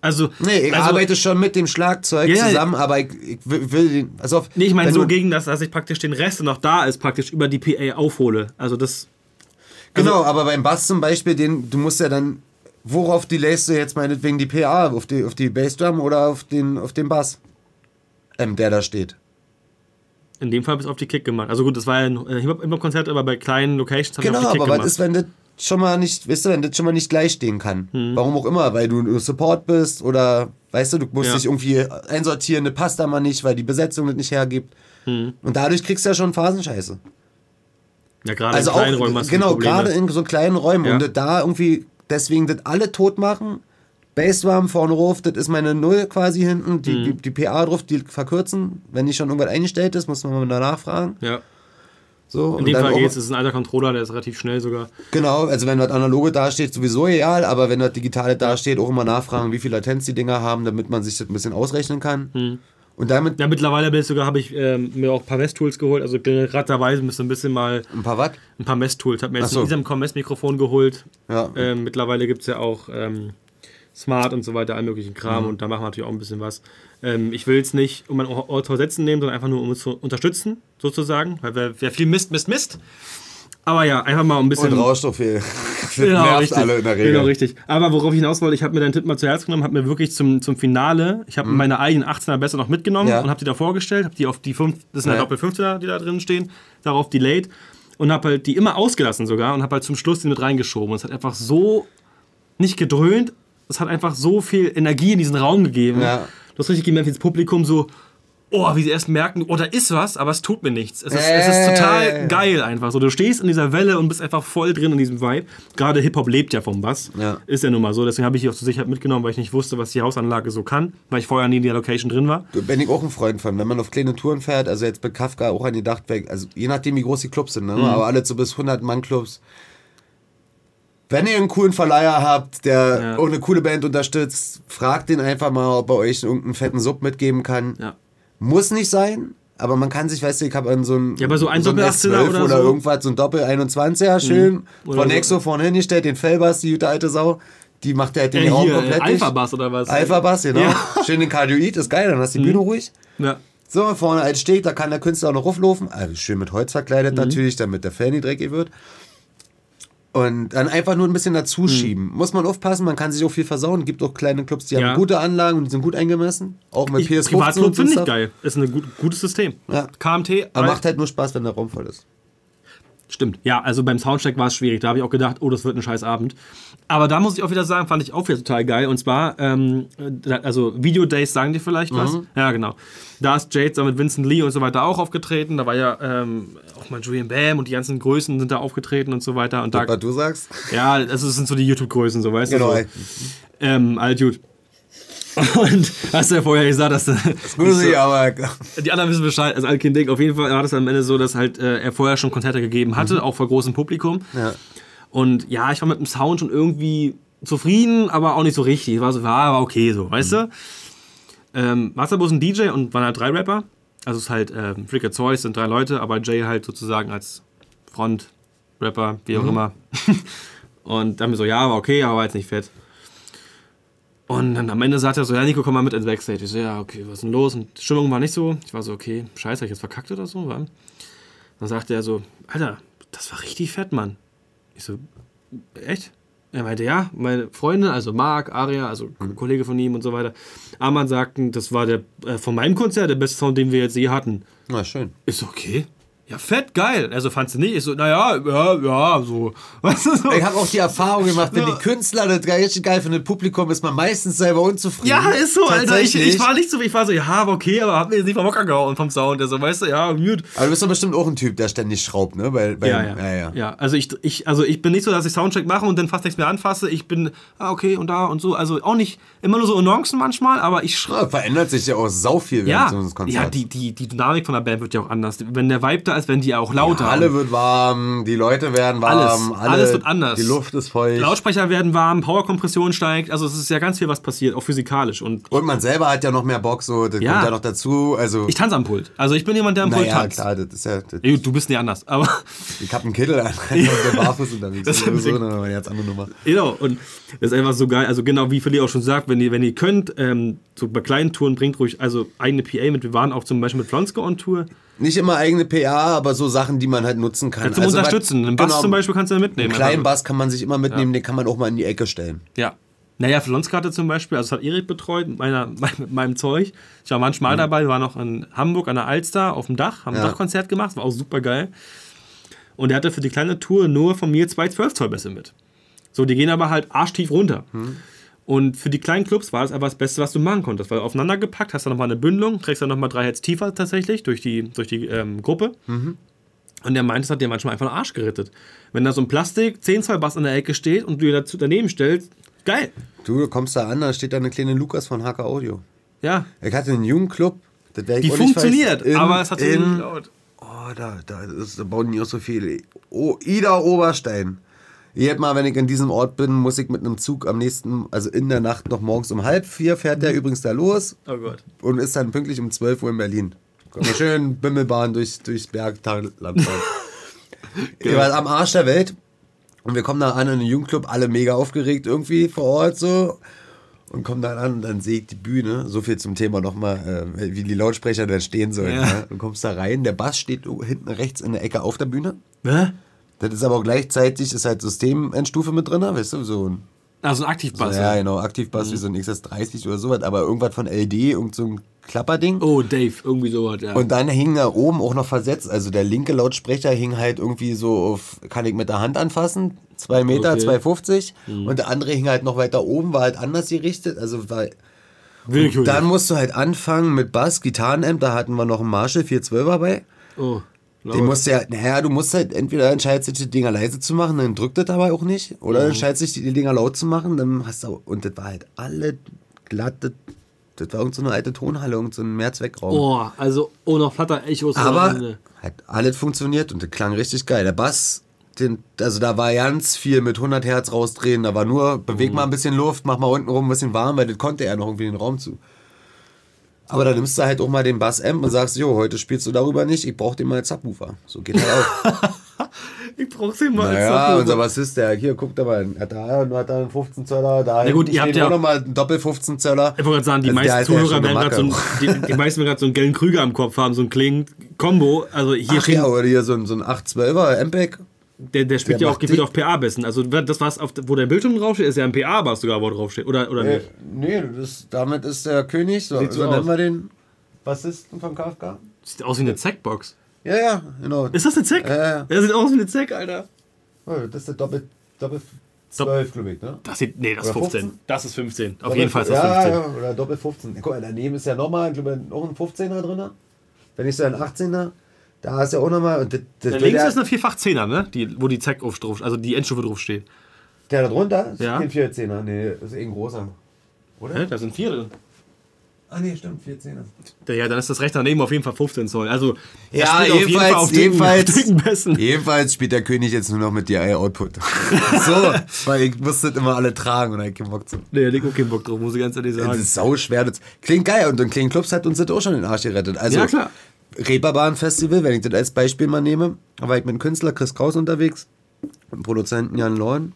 Also, Nee, ich also, arbeite schon mit dem Schlagzeug ja. zusammen, aber ich, ich will will den. Also auf, Nee, ich meine so gegen das, dass ich praktisch den Rest, der noch da ist, praktisch über die PA aufhole. Also das. Genau, aber beim Bass zum Beispiel, den, du musst ja dann, worauf delayst du jetzt meinetwegen die PA? Auf die, auf die Bassdrum oder auf den, auf den Bass? Ähm, der da steht. In dem Fall bis auf die Kick gemacht. Also gut, das war ja ein äh, Hip-Hop-Konzert, aber bei kleinen Locations haben Genau, wir auf die aber Kick was gemacht. ist, wenn das schon mal nicht, weißt du, wenn das schon mal nicht gleich stehen kann? Warum auch immer, weil du nur Support bist oder, weißt du, du musst Ja. dich irgendwie einsortieren, das passt da mal nicht, weil die Besetzung das nicht hergibt. Und dadurch kriegst du ja schon Phasenscheiße. ja, gerade Also in kleinen auch, Räumen genau, gerade in so kleinen Räumen. Ja. Und das da irgendwie, deswegen das alle tot machen. Bassdrum vorne rauf, das ist meine Null quasi hinten. Die, Mhm. die, die PA drauf, die verkürzen. Wenn nicht schon irgendwas eingestellt ist, muss man mal danach fragen. Ja. So, In und dem Fall geht es, ist ein alter Controller, der ist relativ schnell sogar. Genau, also wenn das analoge dasteht, sowieso egal, aber wenn das digitale dasteht, auch immer nachfragen, wie viel Latenz die Dinger haben, damit man sich das ein bisschen ausrechnen kann. Mhm. Und damit Ja, mittlerweile bin ich sogar, habe ich ähm, mir auch ein paar Messtools geholt. Also gerade dabei, müsste ein bisschen mal ein paar Watt. ein paar Messtools. Habe mir jetzt so. ein Isam Messmikrofon geholt. Ja. Ähm, mittlerweile gibt es ja auch ähm, Smart und so weiter, all möglichen Kram Mhm. und da machen wir natürlich auch ein bisschen was. Ähm, ich will es nicht um ein Ort Setzen nehmen, sondern einfach nur um es zu unterstützen, sozusagen. Weil wer, wer viel misst, misst, misst. Aber ja, einfach mal ein bisschen. Und Rauchstoff hier. Das *laughs* Genau, nervt richtig. alle in der Regel. Genau, richtig. Aber worauf ich hinaus wollte, ich habe mir deinen Tipp mal zu Herz genommen, habe mir wirklich zum, zum Finale, ich habe meine eigenen 18er besser noch mitgenommen Mhm. Ja. und habe die da vorgestellt, habe die auf die 5, das sind ja Ja. Doppel 15er, die da drin stehen, darauf delayed und habe halt die immer ausgelassen sogar und habe halt zum Schluss die mit reingeschoben. Und es hat einfach so nicht gedröhnt, es hat einfach so viel Energie in diesen Raum gegeben. Ja. Du hast richtig gemerkt, wie das Publikum so, oh, wie sie erst merken, oh, da ist was, aber es tut mir nichts. Es ist, es ist Äh. total geil einfach. So, du stehst in dieser Welle und bist einfach voll drin in diesem Vibe. Gerade Hip-Hop lebt ja vom Bass. Ja. Ist ja nun mal so. Deswegen habe ich die auch zur Sicherheit mitgenommen, weil ich nicht wusste, was die Hausanlage so kann, weil ich vorher nie in der Location drin war. bin ich auch ein Freund von. Wenn man auf kleine Touren fährt, also jetzt bei Kafka auch an die Dachtwerk, also je nachdem wie groß die Clubs sind, ne? Mhm. aber alle so bis 100 Mann Clubs, Wenn ihr einen coolen Verleiher habt, der ja. auch eine coole Band unterstützt, fragt den einfach mal, ob er euch irgendeinen fetten Sub mitgeben kann. Ja. Muss nicht sein, aber man kann sich, weißt du, ich habe an so einem ja, aber so ein so Doppel 18er oder, oder so. irgendwas, so ein Doppel 21er, schön, mhm. von Nexo so. vorne hingestellt, den Fellbass, die gute alte Sau. Die macht der halt den ja, Raum komplett. Äh, Alpha-Bass oder was? Alpha-Bass, genau. Ja. Schön den Kardioid, ist geil, dann hast du die mhm. Bühne ruhig. Ja. So, vorne als Steg, da kann der Künstler auch noch auflaufen. Also schön mit Holz verkleidet mhm. natürlich, damit der Fan nicht dreckig wird. Und dann einfach nur ein bisschen dazu mhm. schieben. Mhm. Muss man aufpassen, man kann sich auch viel versauen. Es gibt auch kleine Clubs, die ja. haben gute Anlagen und die sind gut eingemessen. Auch mit PS15. Privatclub finde ich geil. Ist ein gut, gutes System. Ja. KMT. Aber macht halt nur Spaß, wenn der Raum voll ist. Stimmt. Ja, also beim Soundcheck war es schwierig. Da habe ich auch gedacht, oh, das wird ein scheiß Abend. Aber da muss ich auch wieder sagen, fand ich auch wieder total geil. Und zwar, ähm, also Video Days sagen dir vielleicht was? Mhm. Ja, genau. Da ist Jade so mit Vincent Lee und so weiter auch aufgetreten. Da war ja ähm, auch mal Julian Bam und die ganzen Größen sind da aufgetreten und so weiter. Und da, was du sagst? Ja, also das sind so die YouTube-Größen, so weißt genau. du. Genau. So. Ähm, alt gut. Und hast du ja vorher gesagt, dass. Das muss ich, so, aber. Die anderen wissen Bescheid. Also, Alkin Ding. Auf jeden Fall war das am Ende so, dass halt äh, er vorher schon Konzerte gegeben hatte, mhm. auch vor großem Publikum. Ja. Und ja, ich war mit dem Sound schon irgendwie zufrieden, aber auch nicht so richtig. War so, war, war okay so, weißt mhm. du? Ähm, Wasserbus ein DJ und waren halt drei Rapper. Also es ist halt ähm, Fricker Zeus sind drei Leute, aber Jay halt sozusagen als Front-Rapper, wie auch mhm. immer. *laughs* und dann haben wir so, ja, war okay, aber war jetzt nicht fett. Und dann am Ende sagt er so, ja, Nico, komm mal mit ins Backstage. Ich so, ja, okay, was ist denn los? Und die Stimmung war nicht so. Ich war so, okay, scheiße, hab ich jetzt verkackt oder so? Wa? Dann sagte er so, Alter, das war richtig fett, Mann. Ich so, echt? Er meinte, ja, meine Freunde, also Marc, Aria, also ein Kollege von ihm und so weiter, Arman sagten, das war der äh, von meinem Konzert der beste Sound, den wir jetzt je hatten. Na, schön. Ist so, okay ja, fett, geil. Also fandst du nicht? Ich so, naja, ja, ja, so. *laughs* Weißt du, so. Ich habe auch die Erfahrung gemacht, wenn ja. die Künstler das richtig geil finden, Publikum ist man meistens selber unzufrieden. Ja, ist so, Alter. Ich, ich war nicht so, ich war so, ja, okay, aber hab mir jetzt nicht vom Mocker gehauen vom Sound. Also, weißt du, ja, mute. Aber du bist doch bestimmt auch ein Typ, der ständig schraubt, ne? Bei, bei, ja, ja. ja, ja. ja also, ich, ich, also ich bin nicht so, dass ich Soundcheck mache und dann fast nichts mehr anfasse. Ich bin, ah, okay, und da und so. Also auch nicht immer nur so Nuancen manchmal, aber ich schreibe. Ja, verändert sich ja auch sau viel während ja, so eines Konzerts. Ja, die, die, die Dynamik von der Band wird ja auch anders. Wenn der Vibe da ist, wenn die auch laut die Halle wird warm, die Leute werden warm. Alles, alle, alles wird anders. Die Luft ist feucht. Lautsprecher werden warm, Powerkompression steigt. Also es ist ja ganz viel, was passiert, auch physikalisch. Und, und man selber hat ja noch mehr Bock, so, das ja. kommt ja noch dazu. Also ich tanze am Pult. Also ich bin jemand, der am naja, Pult tanzt. klar, das ist ja... Das du bist nicht anders, aber... Ich hab einen Kittel an, ja. *laughs* der barfuß unterwegs. *laughs* Das ist so eine ganz andere Nummer. Genau, und das ist einfach so geil. Also genau, wie Philly auch schon sagt, wenn ihr, wenn ihr könnt, ähm, so bei kleinen Touren bringt ruhig also eigene PA mit. Wir waren auch zum Beispiel mit Flonsko on Tour. Nicht immer eigene PA, aber so Sachen, die man halt nutzen kann. Kannst du also, unterstützen. Einen Bass genau, zum Beispiel kannst du mitnehmen. Einen kleinen Bass kann man sich immer mitnehmen, ja. den kann man auch mal in die Ecke stellen. Ja. Naja, Flonskarte zum Beispiel, also das hat Erik betreut mit, meiner, *laughs* mit meinem Zeug. Ich war manchmal mhm. dabei, wir waren noch in Hamburg an der Alster auf dem Dach, haben ein ja. Dachkonzert gemacht, war auch super geil. Und er hatte für die kleine Tour nur von mir zwei 12 Zoll Bässe mit. So, die gehen aber halt arschtief runter. Mhm. Und für die kleinen Clubs war das einfach das Beste, was du machen konntest. Weil aufeinander gepackt, hast du nochmal eine Bündelung, kriegst dann nochmal drei Hertz tiefer tatsächlich durch die, durch die ähm, Gruppe. Mhm. Und der meint, es hat dir manchmal einfach den Arsch gerettet. Wenn da so ein Plastik 10 Zoll Bass in der Ecke steht und du dir dazu daneben stellst, geil. Du kommst da an, da steht da eine kleine Lukas von HK Audio. Ja. Ich hatte einen Jugendclub. die funktioniert, in, aber es hat so laut. Oh, da, da, ist, da bauen die auch so viele. Oh, Ida Oberstein. Jedes Mal, wenn ich in diesem Ort bin, muss ich mit einem Zug am nächsten, also in der Nacht noch morgens um halb vier fährt der mhm. übrigens da los. Oh Gott. Und ist dann pünktlich um 12 Uhr in Berlin. Kommt mal schön Bimmelbahn durch, durchs Bergland. *laughs* Ich war am Arsch der Welt. Und wir kommen da an in den Jugendclub, alle mega aufgeregt irgendwie vor Ort so. Und kommen dann an und dann sehe ich die Bühne. So viel zum Thema nochmal, äh, wie die Lautsprecher da stehen sollen. Ja. Ne? Du kommst da rein, der Bass steht hinten rechts in der Ecke auf der Bühne. Hä? Das ist aber auch gleichzeitig, ist halt Systemendstufe mit drin, weißt du, so ein. Also ein Aktivbass. So, ja, genau, Aktivbass mhm. wie so ein XS30 oder sowas, aber irgendwas von LD, irgend so ein Klapperding. Oh, Dave, irgendwie sowas, ja. Und dann hing da oben auch noch versetzt, also der linke Lautsprecher hing halt irgendwie so auf, kann ich mit der Hand anfassen, 2 Meter, okay. 2,50 mhm. und der andere hing halt noch weiter oben, war halt anders gerichtet, also war... Dann musst du halt anfangen mit Bass, Gitarrenamp, da hatten wir noch einen Marshall 412er bei. Oh. Den musst ja, naja, du musst halt entweder entscheidest dich, die Dinger leise zu machen, dann drückt das dabei auch nicht. Oder mhm. entscheidest dich, die Dinger laut zu machen, dann hast du. Und das war halt alle glatte. Das war irgendeine so alte Tonhalle, irgendein so Mehrzweckraum. Oh, also ohne Flatter-Echos. Aber hat alles funktioniert und das klang richtig geil. Der Bass, den, also da war ganz viel mit 100 Hertz rausdrehen, da war nur, beweg mal ein bisschen Luft, mach mal unten rum ein bisschen warm, weil das konnte er noch irgendwie den Raum zu. Aber dann nimmst du halt auch mal den Bass Amp und sagst, jo, heute spielst du darüber nicht, ich brauch den mal als Subwoofer. So geht halt auch. *laughs* ich brauch den mal naja, als Subwoofer. unser Bassist, der, hier, guck da mal, hat da, hat da einen 15 Zöller, da ja, gut, ihr habt ja auch nochmal einen Doppel 15 Zöller. Ich wollte gerade sagen, die also meisten Zuhörer werden gerade so, ein, die, die meisten werden gerade so einen gelben Krüger am Kopf haben, so ein Kling Combo. Also hier Ach, ja, oder hier so ein, so ein 812er MPEG. Der, der spielt der ja auch gefühlt auf PA-Bissen. Also das, was auf, wo der Bildschirm draufsteht, ist ja ein PA-Bass sogar, wo draufsteht. Oder, oder äh, nicht? Nee, das, damit ist der König, so, Sieht so, nennen wir den Bassisten von Kafka. Sieht aus wie eine Zack-Box. Ja, ja, genau. Ist das eine Zack? Ja, ja. Der sieht aus wie eine Zack, Alter. Oh, das ist der Doppel, Doppel 12, glaube ich, ne? Das sieht, nee, das ist 15. 15. Das ist 15. Auf Doppel, jeden Fall ist das 15. Ja, oder Doppel 15. Guck mal, daneben ist ja nochmal, ich glaube, noch ein 15er drin. Wenn ich so ein 18er. Da ist ja auch nochmal. Das, das links der, ist eine vierfach 10er, ne? Die, wo die Zack drauf, also die Endstufe drauf steht. Der da drunter ist ja. kein 14er. Nee, ist eh ein großer. Oder? Hä? Da sind vier drin. Ah nee, stimmt, 14 Ja, dann ist das recht daneben auf jeden Fall 15 Zoll. Also ja, jedenfalls, jeden jedenfalls, jedenfalls spielt der König jetzt nur noch mit DI-Output. *laughs* so, weil ich musste immer alle tragen und ich keinen Bock zu. Nee, ich auch keinen Bock drauf, muss ich ganz ehrlich sagen. Das ist sau schwer. Das klingt geil und den Clean Clubs hat uns das auch schon den Arsch gerettet. Also, ja, klar. Reeperbahn Festival, wenn ich das als Beispiel mal nehme, war ich mit dem Künstler Chris Kraus unterwegs, mit dem Produzenten Jan Lorn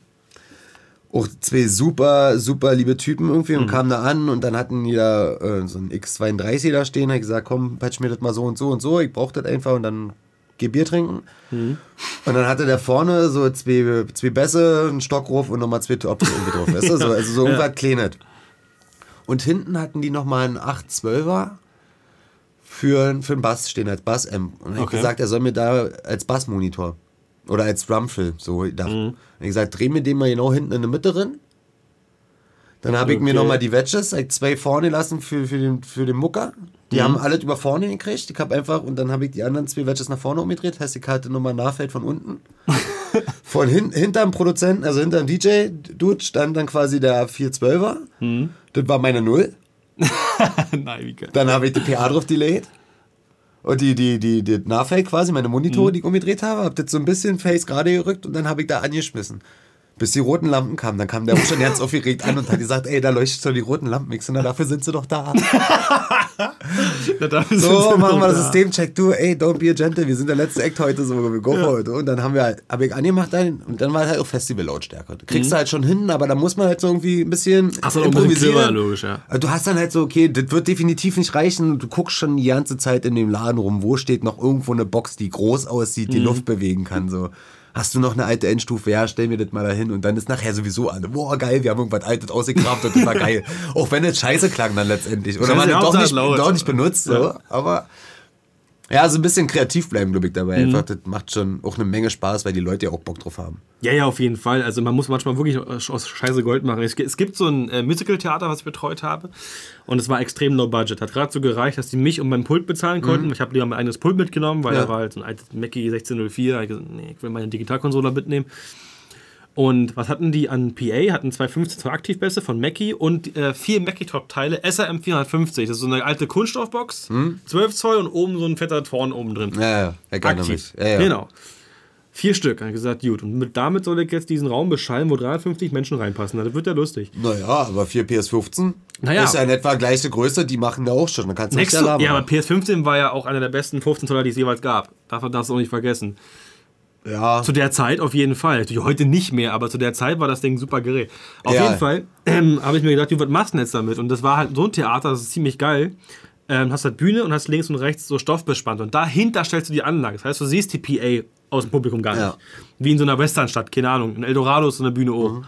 auch zwei super, super liebe Typen irgendwie und mhm. kamen da an und dann hatten die da äh, so ein X32 da stehen, hat gesagt, komm, patch mir das mal so und so und so, ich brauch das einfach und dann geh Bier trinken. Mhm. Und dann hatte der vorne so zwei, zwei Bässe, einen Stockruf und nochmal zwei Tops irgendwie drauf. Weißt du? *laughs* so, also so irgendwas ja. kleines. Und hinten hatten die nochmal einen 812er für, für einen Bass stehen, als Bass-Amp. Und okay. ich gesagt, er soll mir da als Bassmonitor oder als Drumfill, so gedacht. Mhm. Ich gesagt, dreh mir den mal genau hinten in der Mitte drin. Dann habe ich mir nochmal die Wedges, zwei vorne lassen für, für, den, für den Mucker. Die mhm. haben alles über vorne gekriegt. Ich habe einfach, und dann habe ich die anderen zwei Wedges nach vorne umgedreht. Heißt, ich hatte nochmal Nachfeld von unten. *laughs* von hin, hinterm Produzenten, also hinterm DJ-Dude, stand dann quasi der 412er. Mhm. Das war meine Null. *laughs* Nein, wie geil. Dann habe ich die PA drauf delayed. Und die, die, die, die Nahfake quasi, meine Monitore, mhm. die ich umgedreht habe, hab das so ein bisschen face gerade gerückt und dann habe ich da angeschmissen. Bis die roten Lampen kamen. Dann kam der schon ganz aufgeregt an und hat gesagt, ey, da leuchtet schon die roten Lampen. Ich so, na, dafür sind sie doch da. *laughs* na, so, machen wir das Systemcheck. Du, ey, don't be a gentle. Wir sind der letzte Act heute, so, wir go ja. heute. Und dann haben wir halt, hab ich angemacht dann, und dann war halt auch Festival-Lautstärke. Kriegst mhm. du halt schon hin, aber da muss man halt so irgendwie ein bisschen Ach so, improvisieren. logisch, ja. Du hast dann halt so, okay, das wird definitiv nicht reichen. Du guckst schon die ganze Zeit in dem Laden rum, wo steht noch irgendwo eine Box, die groß aussieht, die mhm. Luft bewegen kann, so hast du noch eine alte Endstufe? Ja, stell mir das mal dahin. Und dann ist nachher sowieso alle, boah, geil, wir haben irgendwas Altes ausgekramt und das war *laughs* geil. Auch wenn es scheiße klang dann letztendlich. Oder man es doch nicht, doch nicht benutzt, so. Ja. Aber ja, so ein bisschen kreativ bleiben, glaube ich, dabei. Mhm. Einfach, das macht schon auch eine Menge Spaß, weil die Leute ja auch Bock drauf haben. Ja, ja, auf jeden Fall. Also man muss manchmal wirklich aus Scheiße Gold machen. Es gibt so ein äh, Musical-Theater, was ich betreut habe. Und es war extrem low budget. Hat gerade so gereicht, dass die mich und mein Pult bezahlen konnten. Mhm. Ich habe lieber mein eigenes Pult mitgenommen, weil ja. da war halt so ein altes Mackie 1604. Ich, gesagt, nee, ich will meine Digitalkonsole mitnehmen. Und was hatten die an PA? Hatten zwei 15 Zoll Aktivbässe von Mackie und äh, vier Mackie-Top-Teile, SRM 450. Das ist so eine alte Kunststoffbox, hm? 12 Zoll und oben so ein fetter Torn oben drin. Ja, ja, mich. Ja, ja. Genau. Vier Stück, habe ich gesagt, gut. Und mit, damit soll ich jetzt diesen Raum beschallen, wo 350 Menschen reinpassen. Das wird ja lustig. Naja, aber vier PS15 naja. ist ja in etwa gleiche Größe, die machen da auch schon. Da kannst du nicht Ja, aber PS15 war ja auch einer der besten 15 Zoller, die es jeweils gab. Darf man das auch nicht vergessen. Ja. Zu der Zeit auf jeden Fall. Natürlich heute nicht mehr, aber zu der Zeit war das Ding ein super Gerät. Auf ja. jeden Fall ähm, habe ich mir gedacht, was machst du jetzt damit? Und das war halt so ein Theater, das ist ziemlich geil. Ähm, hast halt Bühne und hast links und rechts so Stoff bespannt. Und dahinter stellst du die Anlage. Das heißt, du siehst die PA aus dem Publikum gar nicht. Ja. Wie in so einer Westernstadt, keine Ahnung. In Eldorado ist so eine Bühne oben.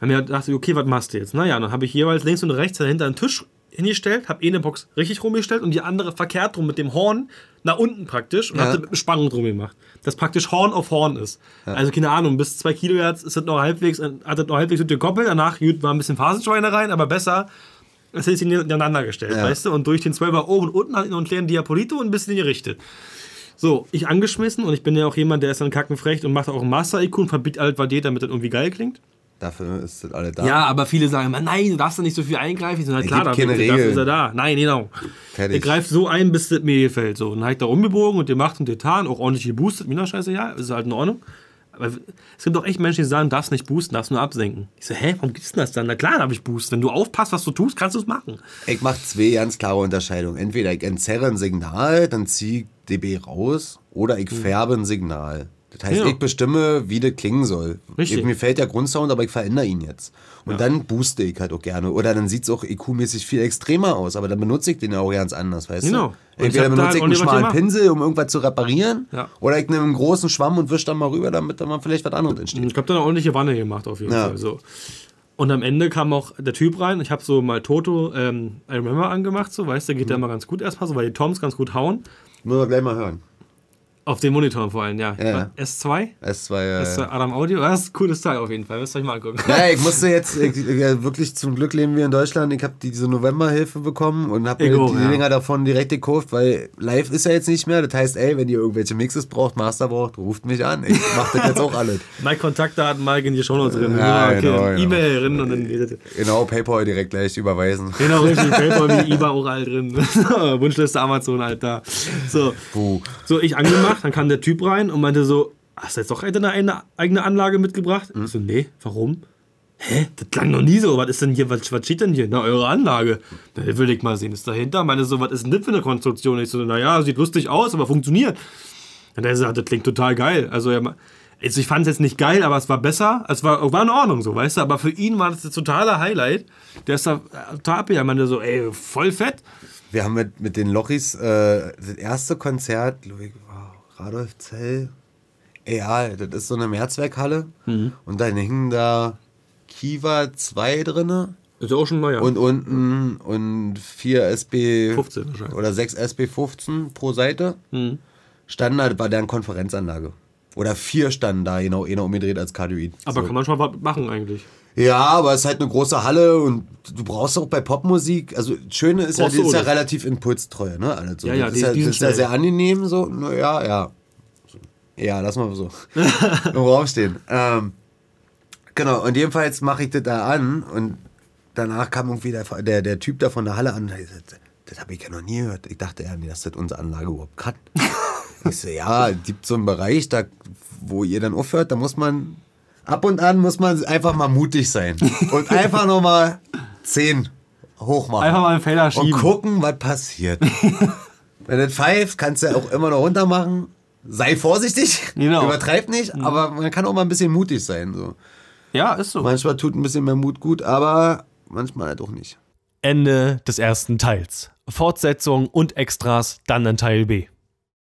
Mhm. Dann habe ich okay, was machst du jetzt? Naja, dann habe ich jeweils links und rechts dahinter einen Tisch hingestellt, habe eine Box richtig rumgestellt und die andere verkehrt rum mit dem Horn nach unten praktisch und ja. habe mit Spannung drum gemacht. Das praktisch Horn auf Horn ist. Ja. Also keine Ahnung, bis 2 Kilohertz ist das noch halbwegs, hat das noch halbwegs gut gekoppelt. Danach gut, war ein bisschen Phasenschweine rein, aber besser als hätte ich ihn nebeneinander gestellt, ja. weißt du? Und durch den 12er oben und unten hat ich noch einen kleinen Diapolito und ein bisschen gerichtet. So, ich angeschmissen und ich bin ja auch jemand, der ist dann kackenfrecht und macht auch ein Master-IQ und verbietet alt damit das irgendwie geil klingt. Dafür ist das alle da. Ja, aber viele sagen immer, nein, du darfst da nicht so viel eingreifen. Ich na klar, dafür, dafür ist er da. Nein, genau. Er greift so ein, bis das mir gefällt. So, und dann habe ich da umgebogen und gemacht und getan, auch ordentlich geboostet. Mir scheiße, ja, ist halt in Ordnung. Aber es gibt doch echt Menschen, die sagen, darfst nicht boosten, darfst nur absenken. Ich so, hä, warum gibt's denn das dann? Na klar darf ich boosten. Wenn du aufpasst, was du tust, kannst du es machen. Ich mache zwei ganz klare Unterscheidungen. Entweder ich entzerre ein Signal, dann ziehe ich dB raus, oder ich färbe ein Signal. Das heißt, Ja. ich bestimme, wie das klingen soll. Richtig. Ich, mir fällt der Grundsound, aber ich verändere ihn jetzt. Und dann booste ich halt auch gerne. Oder dann sieht es auch EQ-mäßig viel extremer aus, aber dann benutze ich den auch ganz anders, weißt Genau. du? Ich Entweder da benutze halt ich einen schmalen. Pinsel, um irgendwas zu reparieren, Ja. oder ich nehme einen großen Schwamm und wische dann mal rüber, damit dann mal vielleicht was anderes entsteht. Ich habe dann eine ordentliche Wanne gemacht, auf jeden Ja. Fall. So. Und am Ende kam auch der Typ rein. Ich habe so mal Toto ähm, I Remember angemacht, so, weißt du, der geht Mhm. ja immer ganz gut erstmal, so, weil die Toms ganz gut hauen. Müssen wir gleich mal hören. Auf den Monitoren vor allem, ja. Ja, ja. S2? S2, äh, S2 Adam Audio, das ist ein cooles Teil auf jeden Fall. Müsst ihr euch mal angucken. Ja, ich *laughs* musste jetzt, ich, ich, ja, wirklich zum Glück leben wir in Deutschland. Ich habe diese Novemberhilfe bekommen und habe mir die ja. Dinger davon direkt gekauft, weil live ist ja jetzt nicht mehr. Das heißt, ey, wenn ihr irgendwelche Mixes braucht, Master braucht, ruft mich an. Ich mache das jetzt auch alles. *laughs* Meine Kontaktdaten mal in die Shownotes drin. Ja, okay. genau, genau. E-Mail drin und dann geht das. Genau, PayPal direkt gleich überweisen. Genau, *laughs* richtig. PayPal wie IBA auch all drin. Wunschliste Amazon, Alter. So. Puh. So, ich angemacht, dann kam der Typ rein und meinte so, hast du jetzt doch eine eigene, Anlage mitgebracht? Ich so, nee, warum? Hä? Das klang noch nie so. Was ist denn hier, was, was steht denn hier? Na, eure Anlage. Das will ich mal sehen. Ist dahinter? Meine so, was ist denn das für eine Konstruktion? Ich so, naja, sieht lustig aus, aber funktioniert. Und er sagt, das klingt total geil. Also, also ich fand es jetzt nicht geil, aber es war besser. Es war, war in Ordnung so, weißt du? Aber für ihn war das das totale Highlight. Der ist da äh, total abgegangen. Er meinte so, ey, voll fett. Wir haben mit, mit den Lochis äh, das erste Konzert, wow, Radolf Zell. Ja, das ist so eine Mehrzweckhalle. Mhm. Und dann hingen da Kiva 2 drinne. Ist ja auch schon neuer. Und unten und 4 SB 15 wahrscheinlich. oder 6 SB 15 pro Seite Mhm. standen da, war deren Konferenzanlage. Oder vier standen da, genau, einer umgedreht als Kardioid. aber so. kann man schon was machen eigentlich. Ja, aber es ist halt eine große Halle und du brauchst auch bei Popmusik, also das Schöne ist ja, die ist ja relativ impulstreu, ne? Alles so. Ja, ja, das die- ist ja, das ist ja sehr angenehm, so, naja, ja. Ja, lass mal so *laughs* im Raum stehen. Ähm, genau, und jedenfalls mache ich das da an und danach kam irgendwie der, der, der Typ da von der Halle an und gesagt, das habe ich ja noch nie gehört. Ich dachte ja, nee, dass das unsere Anlage überhaupt kann. *laughs* ich so, ja, es gibt so einen Bereich, da, wo ihr dann aufhört, da muss man, ab und an muss man einfach mal mutig sein und einfach nochmal 10 hochmachen. Einfach mal einen Fehler und schieben. gucken, was passiert. *laughs* Wenn das pfeift, kannst du auch immer noch runter machen. Sei vorsichtig, Genau. übertreib nicht, aber man kann auch mal ein bisschen mutig sein. So. Ja, ist so. Manchmal tut ein bisschen mehr Mut gut, aber manchmal halt auch nicht. Ende des ersten Teils. Fortsetzung und Extras dann in Teil B.